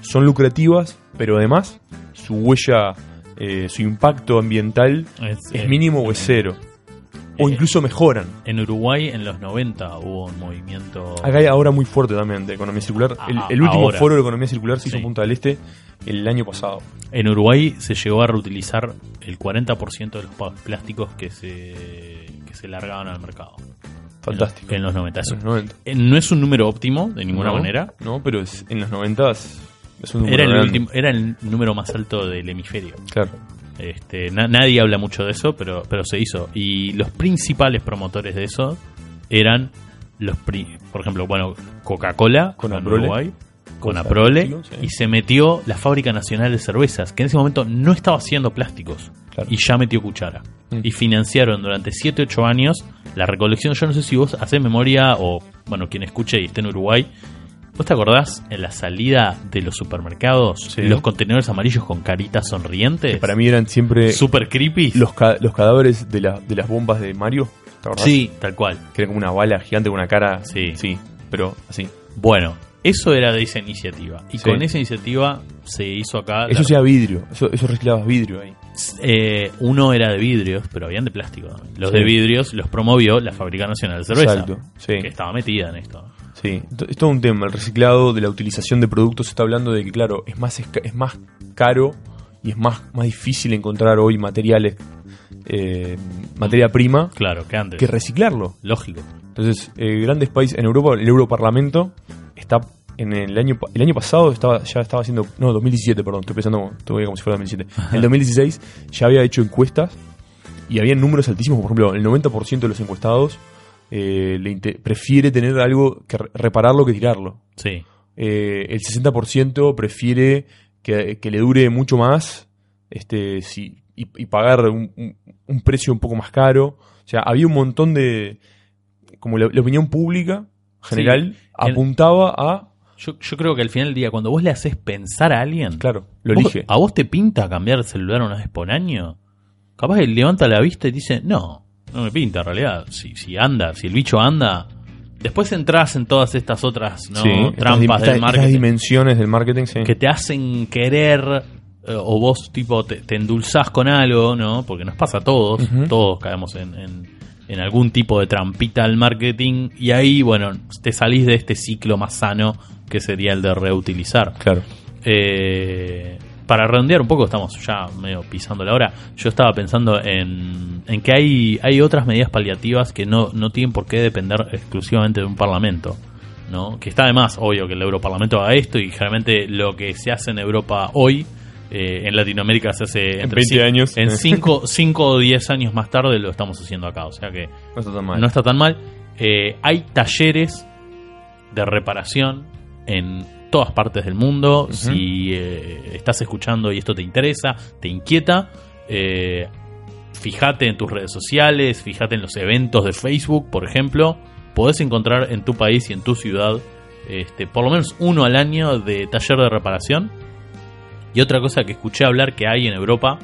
A: son lucrativas, pero además su huella, eh, su impacto ambiental
B: Es,
A: es
B: eh,
A: mínimo o es cero. O
B: eh,
A: incluso mejoran.
B: En Uruguay en los 90 hubo un movimiento.
A: Acá hay ahora muy fuerte también de economía circular. El,
B: Ah,
A: el último
B: ahora.
A: foro de economía circular se hizo
B: Sí.
A: en Punta del Este el año pasado.
B: En Uruguay se llegó a reutilizar el 40% de los plásticos que se, que se largaban al mercado.
A: Fantástico.
B: En los 90. Es-
A: En los 90.
B: eh, no es un número óptimo de ninguna
A: No,
B: manera.
A: No, pero es- en los 90 es un número
B: Era el,
A: grande.
B: último, era el número más alto del hemisferio.
A: Claro.
B: Este, na- nadie habla mucho de eso, pero, pero se hizo. Y los principales promotores de eso eran los, pri- por ejemplo, bueno, Coca-Cola
A: Con.
B: Uruguay, con Aprole,
A: sí.
B: y se metió la Fábrica Nacional de Cervezas, que en ese momento no estaba haciendo plásticos,
A: Claro.
B: y ya metió cuchara.
A: Mm.
B: Y financiaron durante 7, 8 años la recolección. Yo no sé si vos hacés memoria, o bueno, quien escuche y esté en Uruguay. ¿Vos te acordás en la salida de los supermercados?
A: Sí.
B: Los contenedores amarillos con caritas sonrientes.
A: Que para mí eran siempre
B: Super creepy.
A: los, ca- los cadáveres de, la- de las bombas de Mario. ¿Te acordás?
B: Sí, tal cual.
A: Que era como una bala gigante con una cara.
B: Sí.
A: Sí, pero así.
B: Bueno, eso era de esa iniciativa. Y
A: Sí.
B: con esa iniciativa se hizo acá.
A: Eso
B: la-
A: vidrio. Eso, eso reciclabas vidrio ahí.
B: eh, uno era de vidrios, pero habían de plástico. también. Los
A: Sí.
B: de vidrios los promovió la Fábrica Nacional de Cerveza.
A: Exacto. Sí.
B: Que estaba metida en esto.
A: Sí, es todo un tema. El reciclado, de la utilización de productos, se está hablando de que, claro, es más, es más caro y es más, más difícil encontrar hoy materiales, eh, materia prima,
B: Claro, que antes.
A: que reciclarlo.
B: Lógico.
A: Entonces, eh, grandes países en Europa, el Europarlamento está en el año el año pasado estaba ya estaba haciendo no 2017 perdón estoy pensando todavía como si fuera 2017 en el 2016 ya había hecho encuestas y había números altísimos por ejemplo el 90% de los encuestados eh, le prefiere tener algo que re- repararlo que tirarlo
B: Sí.
A: eh, el 60% prefiere que, que le dure mucho más este, si, y, y pagar un, un- un precio un poco más caro. O sea, había un montón de... Como la, la opinión pública general
B: Sí.
A: apuntaba a...
B: Yo, yo creo que al final del día, cuando vos le haces pensar a alguien,
A: Claro, lo
B: ¿vos-
A: elige.
B: ¿a vos te pinta cambiar el celular una vez por año? Capaz que levanta la vista y dice, no, no me pinta en realidad. Si, si anda, si el bicho anda. Después entras en todas estas otras ¿no?
A: Sí,
B: trampas del
A: estas- estas
B: marketing
A: dimensiones del marketing, sí.
B: que te hacen querer eh, o vos tipo te, te endulzás con algo, ¿no? Porque nos pasa a todos, todos caemos en, en- en algún tipo de trampita al marketing y ahí, bueno, te salís de este ciclo más sano que sería el de reutilizar.
A: Claro.
B: Eh, para redondear un poco, estamos ya medio pisando la hora. Yo estaba pensando en, en que hay, hay otras medidas paliativas que no, no tienen por qué depender exclusivamente de un parlamento. ¿no? Que está además, obvio, que el Europarlamento haga esto y generalmente lo que se hace en Europa hoy, eh, en Latinoamérica se hace
A: En
B: entre
A: 20
B: cin-
A: años.
B: En 5 o 10 años más tarde lo estamos haciendo acá. O sea que
A: No está tan mal.
B: no está tan mal. Eh, hay talleres de reparación en todas partes del mundo. Si eh, estás escuchando y esto te interesa, te inquieta, eh, fíjate en tus redes sociales, fíjate en los eventos de Facebook, por ejemplo. Podés encontrar en tu país y en tu ciudad este, por lo menos uno al año de taller de reparación. Y otra cosa que escuché hablar que hay en Europa,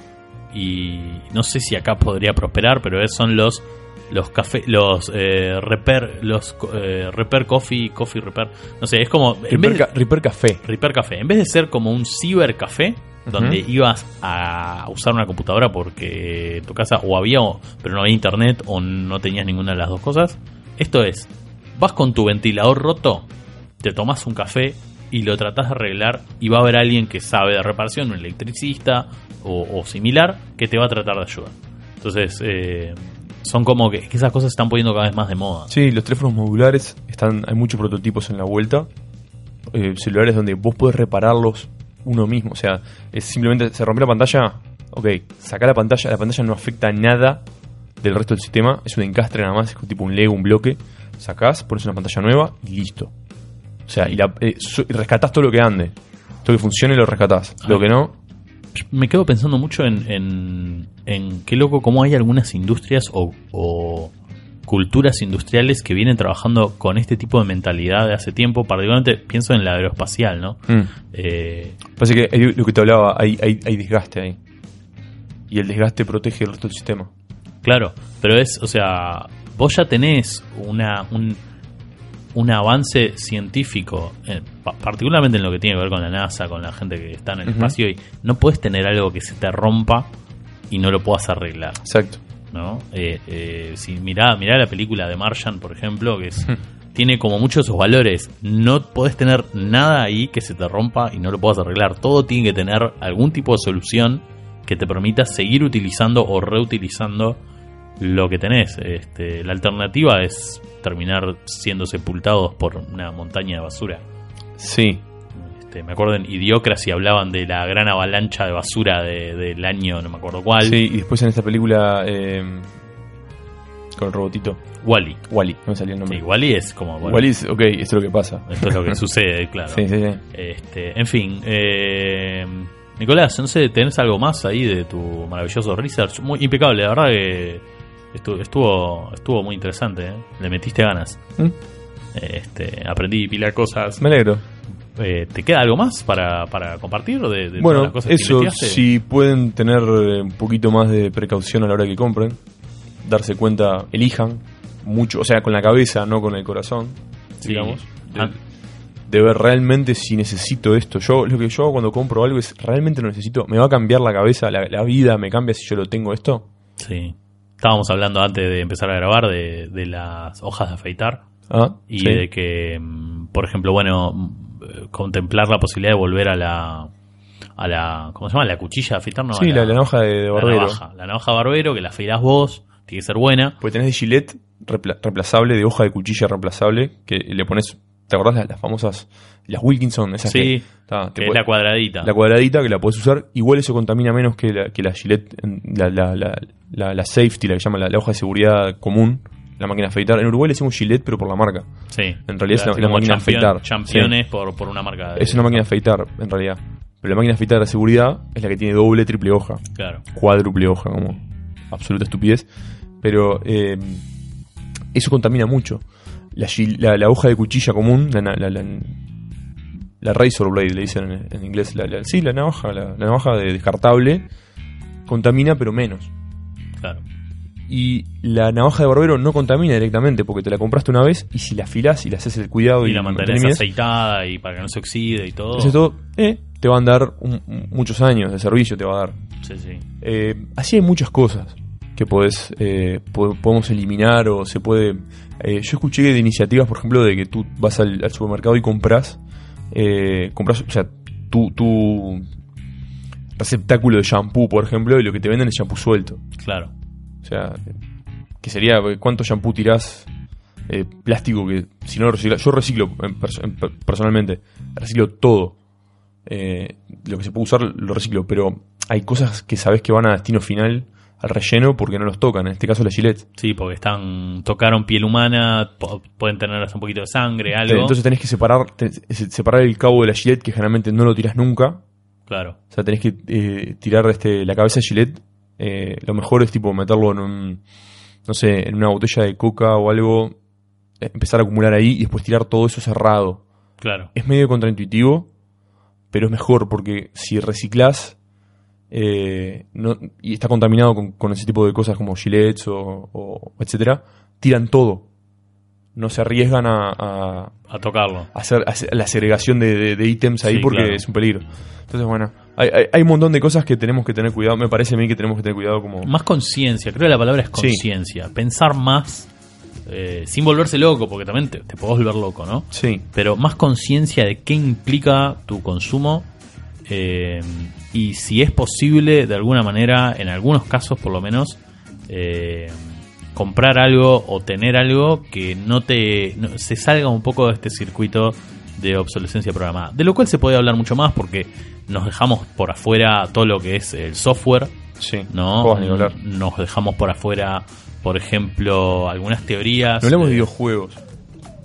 B: y no sé si acá podría prosperar, pero es- son los los café, los eh, repair, los eh, repair coffee, coffee repair, no sé, es como en vez
A: Repair,
B: de-
A: Ca- Repair Café.
B: Repair Café. En vez de ser como un cibercafé, donde ibas a usar una computadora porque tu casa o había, o- pero no había internet o no tenías ninguna de las dos cosas, esto es, vas con tu ventilador roto, te tomas un café y lo tratás de arreglar y va a haber alguien que sabe de reparación, un electricista o, o similar, que te va a tratar de ayudar. Entonces, eh, son como que, que esas cosas se están poniendo cada vez más de moda.
A: Sí, los teléfonos modulares, están, hay muchos prototipos en la vuelta. Eh, celulares donde vos podés repararlos uno mismo. O sea, es simplemente se rompió la pantalla. Ok, sacar la pantalla. La pantalla no afecta nada del resto del sistema. Es un encastre nada más, es tipo un Lego, un bloque. Sacás, pones una pantalla nueva y listo. O sea, y, la, eh, rescatás todo lo que ande. Todo lo que funcione lo rescatás. Lo que no,
B: me quedo pensando mucho en, en, en qué loco cómo hay algunas industrias o, o culturas industriales que vienen trabajando con este tipo de mentalidad de hace tiempo. Particularmente pienso en la aeroespacial, ¿no?
A: Mm.
B: Eh,
A: Parece que lo que te hablaba, hay, hay, hay desgaste ahí. Y el desgaste protege el resto del sistema.
B: claro, pero es, o sea, vos ya tenés una, un, un avance científico, eh, pa- particularmente en lo que tiene que ver con la NASA, con la gente que está en el espacio, y no puedes tener algo que se te rompa y no lo puedas arreglar.
A: Exacto.
B: ¿no? Eh, eh, si mirá, mirá la película de Martian, por ejemplo, que es, tiene como muchos de sus valores. No podés tener nada ahí que se te rompa y no lo puedas arreglar. Todo tiene que tener algún tipo de solución que te permita seguir utilizando o reutilizando lo que tenés. Este, la alternativa es terminar siendo sepultados por una montaña de basura.
A: Sí,
B: Este, me acuerdo en Idiocracy hablaban de la gran avalancha de basura de- del año, no me acuerdo cuál.
A: sí, y después en esta película eh, con el robotito,
B: Wally.
A: Wally, no me salía el nombre.
B: Sí, Wally es como. bueno,
A: Wally es, ok, esto es lo que pasa.
B: Esto es lo que sucede, claro.
A: Sí, sí, sí.
B: Este, en fin, eh, Nicolás, no sé, ¿tenés algo más ahí de tu maravilloso research? Muy impecable, la verdad que estuvo, estuvo, estuvo muy interesante, ¿eh? le metiste ganas.
A: ¿Mm?
B: Este, aprendí pilar cosas.
A: Me alegro.
B: Eh, ¿Te queda algo más para, para compartir de, de
A: Bueno,
B: las cosas que
A: eso,
B: investigaste?
A: si pueden tener eh, un poquito más de precaución a la hora que compren, darse cuenta, elijan mucho, o sea, con la cabeza, no con el corazón,
B: Sí.
A: digamos. De,
B: Ah.
A: de ver realmente si necesito esto. Yo lo que yo hago cuando compro algo es realmente lo necesito, me va a cambiar la cabeza, la, la vida me cambia si yo lo tengo esto.
B: Sí. Estábamos hablando antes de empezar a grabar de, de las hojas de afeitar
A: Ah,
B: y
A: sí.
B: de que, mm, por ejemplo, bueno, mm, contemplar la posibilidad de volver a la, a la, ¿cómo se llama? La cuchilla de afeitar, ¿no?
A: Sí, la, la navaja de, de
B: la
A: barbero.
B: navaja, la navaja barbero que la afeirás vos, tiene que ser buena.
A: Porque tenés de Gillette reemplazable, de hoja de cuchilla reemplazable, que le pones, ¿te acordás las, las famosas, las Wilkinson? Esas
B: Sí,
A: que, ta,
B: que es la cuadradita.
A: la cuadradita que la puedes usar, igual eso contamina menos que la, que la Gillette, la, la, la, la- la safety, la que llama la, hoja de seguridad común, la máquina de afeitar. En Uruguay le decimos Gillette, pero por la marca.
B: sí.
A: en realidad es
B: como
A: máquina de afeitar.
B: Championes por, por una marca. de-
A: Es una máquina de afeitar, en realidad. Pero la máquina de afeitar de seguridad es la que tiene doble, triple hoja,
B: Claro.
A: cuádruple hoja, como absoluta estupidez. Pero eh, eso contamina mucho. La, la, la hoja de cuchilla común, la, razor blade le dicen en, en inglés, la, la- sí, la navaja, la, navaja de descartable, contamina pero menos.
B: Claro.
A: Y la navaja de barbero no contamina directamente porque te la compraste una vez y si la afilás y le haces el cuidado y,
B: Y la mantenés aceitada y para que no se oxide y todo.
A: haces todo, eh, te van a dar un- muchos años de servicio, te va a dar.
B: Sí, sí.
A: Eh, así hay muchas cosas que podés, eh, po- podemos eliminar o se puede... eh, yo escuché de iniciativas, por ejemplo, de que tú vas al, al supermercado y compras, eh, compras, o sea, tu, tu receptáculo de shampoo, por ejemplo, y lo que te venden es shampoo suelto.
B: Claro.
A: O sea, que sería, ¿cuánto shampoo tirás? eh, plástico que si no lo reciclas, yo reciclo en perso- en per- personalmente, reciclo todo. Eh, lo que se puede usar lo reciclo, pero hay cosas que sabes que van a destino final al relleno porque no los tocan, en este caso la Gillette.
B: Sí, porque están tocaron piel humana, pueden tener hasta un poquito de sangre, algo.
A: Entonces tenés que separar, separar el cabo de la Gillette que generalmente no lo tiras nunca.
B: claro.
A: O sea, tenés que eh, tirar este, la cabeza de Gillette. eh, lo mejor es tipo meterlo en un, no sé, en una botella de coca o algo, eh, empezar a acumular ahí y después tirar todo eso cerrado.
B: Claro.
A: Es medio contraintuitivo, pero es mejor porque si reciclás eh, no, y está contaminado con, con ese tipo de cosas como gilets o, o etcétera, tiran todo. No se arriesgan a, a-
B: A tocarlo.
A: a hacer, a hacer la segregación de, de- de ítems ahí
B: Sí,
A: porque
B: claro.
A: es un peligro. Entonces, bueno, hay, hay- hay un montón de cosas que tenemos que tener cuidado. Me parece a mí que tenemos que tener cuidado como...
B: Más conciencia, creo que la palabra es
A: Sí.
B: conciencia. Pensar más, eh, sin volverse loco, porque también te, te podés volver loco, ¿no?
A: Sí,
B: Pero más conciencia de qué implica tu consumo eh, y si es posible, de alguna manera, en algunos casos por lo menos, eh, comprar algo o tener algo que no te no- se salga un poco de este circuito de obsolescencia programada. De lo cual se puede hablar mucho más porque nos dejamos por afuera todo lo que es el software,
A: sí.
B: ¿no? Nos dejamos por afuera, por ejemplo, algunas teorías.
A: No hablamos de
B: eh,
A: videojuegos.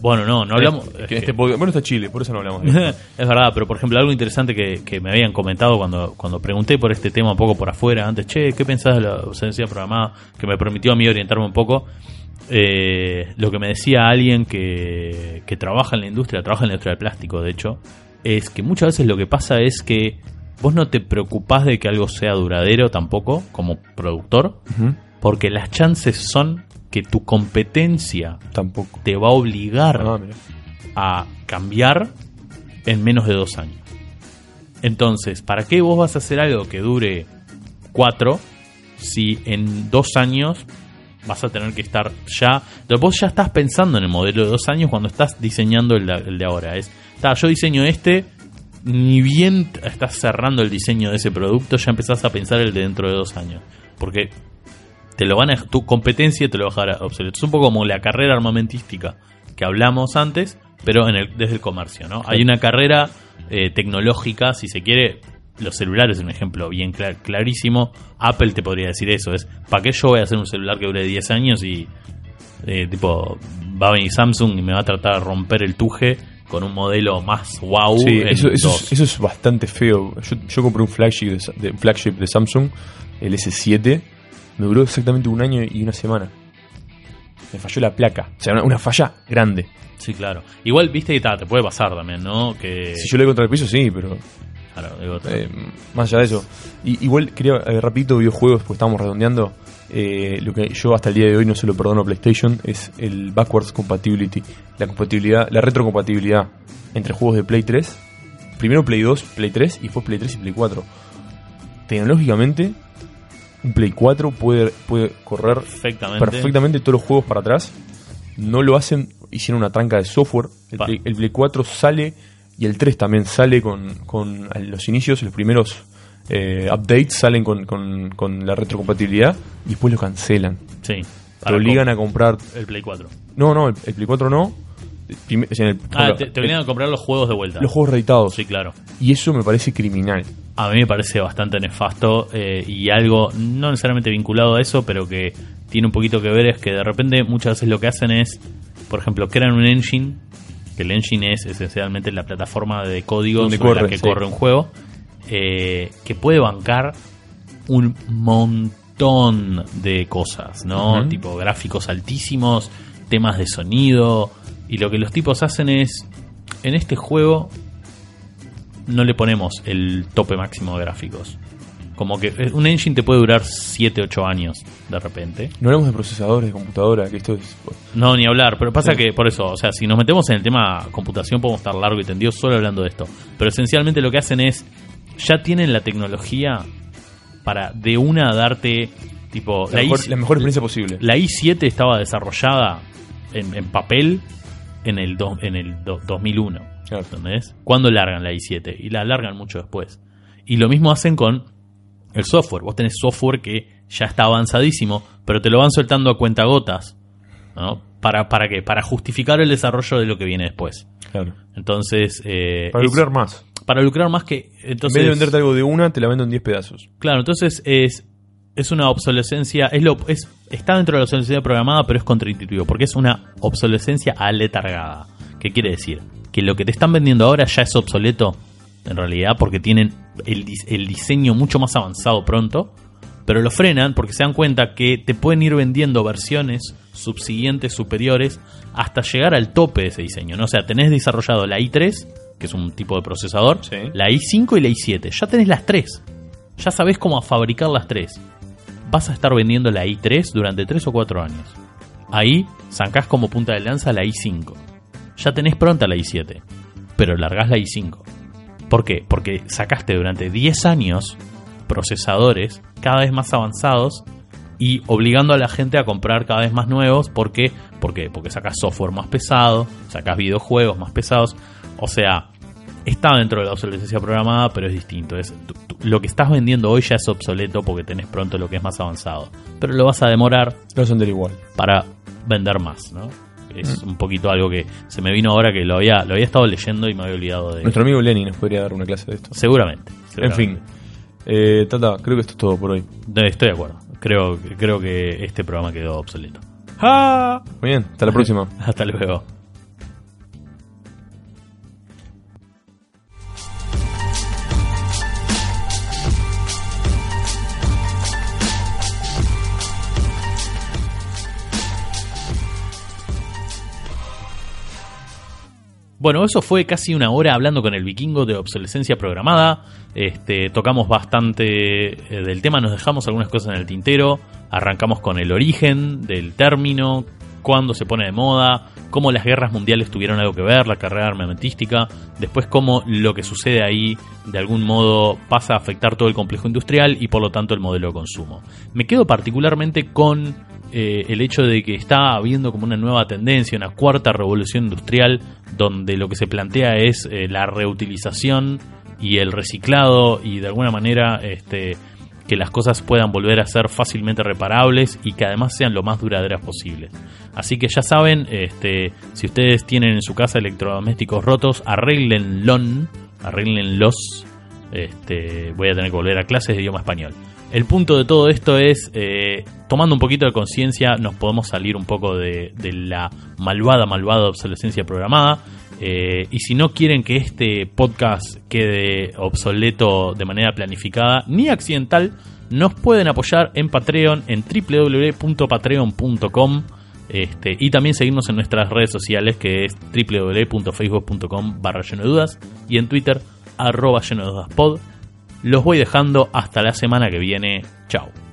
B: Bueno, no, no hablamos. Es
A: en este podcast- bueno, está Chile, por eso no hablamos de
B: es verdad, pero por ejemplo, algo interesante que, que me habían comentado cuando, cuando pregunté por este tema un poco por afuera, antes, che, ¿qué pensás de la ausencia programada? Que me permitió a mí orientarme un poco. Eh, lo que me decía alguien que, que trabaja en la industria, trabaja en la industria del plástico, de hecho, es que muchas veces lo que pasa es que vos no te preocupás de que algo sea duradero tampoco, como productor, porque las chances son que tu competencia
A: Tampoco.
B: te va a obligar
A: Ah,
B: a cambiar en menos de dos años. Entonces, ¿para qué vos vas a hacer algo que dure cuatro si en dos años vas a tener que estar ya... Vos ya estás pensando en el modelo de dos años cuando estás diseñando el de, el de ahora. Es, "Ta, yo diseño este, ni bien estás cerrando el diseño de ese producto, ya empezás a pensar el de dentro de dos años. Porque te lo van a, tu competencia te lo va a dejar obsoleto. Es un poco como la carrera armamentística que hablamos antes, pero en el, desde el comercio, ¿no? Hay una carrera eh, tecnológica, si se quiere, los celulares es un ejemplo bien clar- clarísimo. Apple te podría decir eso, es, ¿para qué yo voy a hacer un celular que dure 10 años y eh, tipo va a venir Samsung y me va a tratar de romper el tuje con un modelo más wow?
A: Sí, eso, es, eso es bastante feo. Yo, yo compré un flagship de- flagship de Samsung, el S7, me duró exactamente un año y una semana. Me falló la placa. O sea, una, una falla grande.
B: Sí, claro. Igual, viste que ta, te puede pasar también, ¿no? Que,
A: Si yo le doy contra el piso, sí, pero
B: claro, digo,
A: eh, más allá de eso. Y, igual quería, eh, rapidito, videojuegos, pues estábamos redondeando. eh, lo que yo hasta el día de hoy no se lo perdono a PlayStation es el backwards compatibility. La compatibilidad, la retrocompatibilidad entre juegos de Play 3. Primero Play 2, Play 3 y después Play 3 y Play 4. Tecnológicamente, un Play 4 puede, puede correr
B: perfectamente.
A: perfectamente todos los juegos para atrás. No lo hacen, hicieron una tranca de software. El. Play, el Play 4 sale y el 3 también sale con, con los inicios, los primeros eh, updates salen con, con- con la retrocompatibilidad y después lo cancelan.
B: Sí.
A: Te obligan a comprar.
B: El Play 4.
A: No, no, el, el Play 4 no. El
B: Ah, te, te obligan a comprar los juegos de vuelta.
A: los juegos reeditados.
B: Sí, claro.
A: Y eso me parece criminal.
B: A mí me parece bastante nefasto eh, y algo no necesariamente vinculado a eso, pero que tiene un poquito que ver es que de repente muchas veces lo que hacen es, por ejemplo, crean un engine, que el engine es esencialmente la plataforma de código sobre la que
A: sí.
B: corre un juego, eh, que puede bancar un montón de cosas, ¿no? Tipo gráficos altísimos, temas de sonido, y lo que los tipos hacen es, en este juego no le ponemos el tope máximo de gráficos. Como que eh, un engine te puede durar 7, 8 años de repente.
A: No hablamos de procesadores de computadora, que esto es.
B: No, ni hablar, pero pasa que por eso, o sea, si nos metemos en el tema computación podemos estar largo y tendido solo hablando de esto. Pero esencialmente lo que hacen es, ya tienen la tecnología para de una darte, tipo,
A: La,
B: la,
A: mejor,
B: i-
A: la mejor experiencia posible.
B: la i7 estaba desarrollada en, en papel en el, do- en el do- 2001.
A: Claro.
B: ¿Entendés? ¿Cuándo largan la i7? Y la largan mucho después. Y lo mismo hacen con el software. Vos tenés software que ya está avanzadísimo, pero te lo van soltando a cuentagotas. ¿no? ¿Para, ¿Para qué? Para justificar el desarrollo de lo que viene después.
A: Claro.
B: Entonces. eh,
A: Para
B: es-
A: lucrar más.
B: Para lucrar más que.
A: en
B: Entonces,
A: vez de venderte algo de una, te la vendo en 10 pedazos.
B: Claro, entonces es, es una obsolescencia, es lo, es, está dentro de la obsolescencia programada, pero es contraintuitivo, porque es una obsolescencia aletargada. ¿Qué quiere decir? Que lo que te están vendiendo ahora ya es obsoleto, en realidad, porque tienen el, dis- el diseño mucho más avanzado pronto, pero lo frenan porque se dan cuenta que te pueden ir vendiendo versiones subsiguientes, superiores, hasta llegar al tope de ese diseño. ¿no? O sea, tenés desarrollado la i3, que es un tipo de procesador,
A: Sí.
B: la i5 y la i7. Ya tenés las tres. Ya sabés cómo fabricar las tres. Vas a estar vendiendo la i3 durante 3 o 4 años. Ahí sacás como punta de lanza la i5. Ya tenés pronta la i7, pero largás la i5. ¿Por qué? Porque sacaste durante 10 años procesadores cada vez más avanzados y obligando a la gente a comprar cada vez más nuevos. ¿Por qué? ¿Por qué? Porque sacas software más pesado, sacas videojuegos más pesados. O sea, está dentro de la obsolescencia programada, pero es distinto. Es, tú- tú- lo que estás vendiendo hoy ya es obsoleto porque tenés pronto lo que es más avanzado. Pero lo vas a demorar
A: Lo vas a igual.
B: para vender más, ¿no? Es un poquito algo que se me vino ahora que lo había, lo había estado leyendo y me había olvidado de...
A: Nuestro amigo Lenny nos podría dar una clase de esto.
B: Seguramente.
A: En fin. Eh, Tata, creo que esto es todo por hoy.
B: Estoy de acuerdo. Creo, creo que este programa quedó obsoleto.
A: Muy bien, hasta la próxima.
B: Hasta luego. Bueno, eso fue casi una hora hablando con el vikingo de obsolescencia programada. Este, tocamos bastante eh, del tema, nos dejamos algunas cosas en el tintero. Arrancamos con el origen del término, cuándo se pone de moda, cómo las guerras mundiales tuvieron algo que ver, la carrera armamentística, después cómo lo que sucede ahí de algún modo pasa a afectar todo el complejo industrial y por lo tanto el modelo de consumo. Me quedo particularmente con eh, el hecho de que está habiendo como una nueva tendencia, una cuarta revolución industrial, donde lo que se plantea es eh, la reutilización y el reciclado y de alguna manera este, que las cosas puedan volver a ser fácilmente reparables y que además sean lo más duraderas posibles. Así que ya saben, este, si ustedes tienen en su casa electrodomésticos rotos, arréglenlo, arréglenlos. Este, voy a tener que volver a clases de idioma español. El punto de todo esto es, eh, tomando un poquito de conciencia, nos podemos salir un poco de, la malvada, malvada obsolescencia programada. Eh, y si no quieren que este podcast quede obsoleto de manera planificada ni accidental, nos pueden apoyar en Patreon en www.patreon.com este, y también seguirnos en nuestras redes sociales que es www.facebook.com barra lleno de dudas y en Twitter arroba lleno de dudas pod. Los voy dejando hasta la semana que viene. Chao.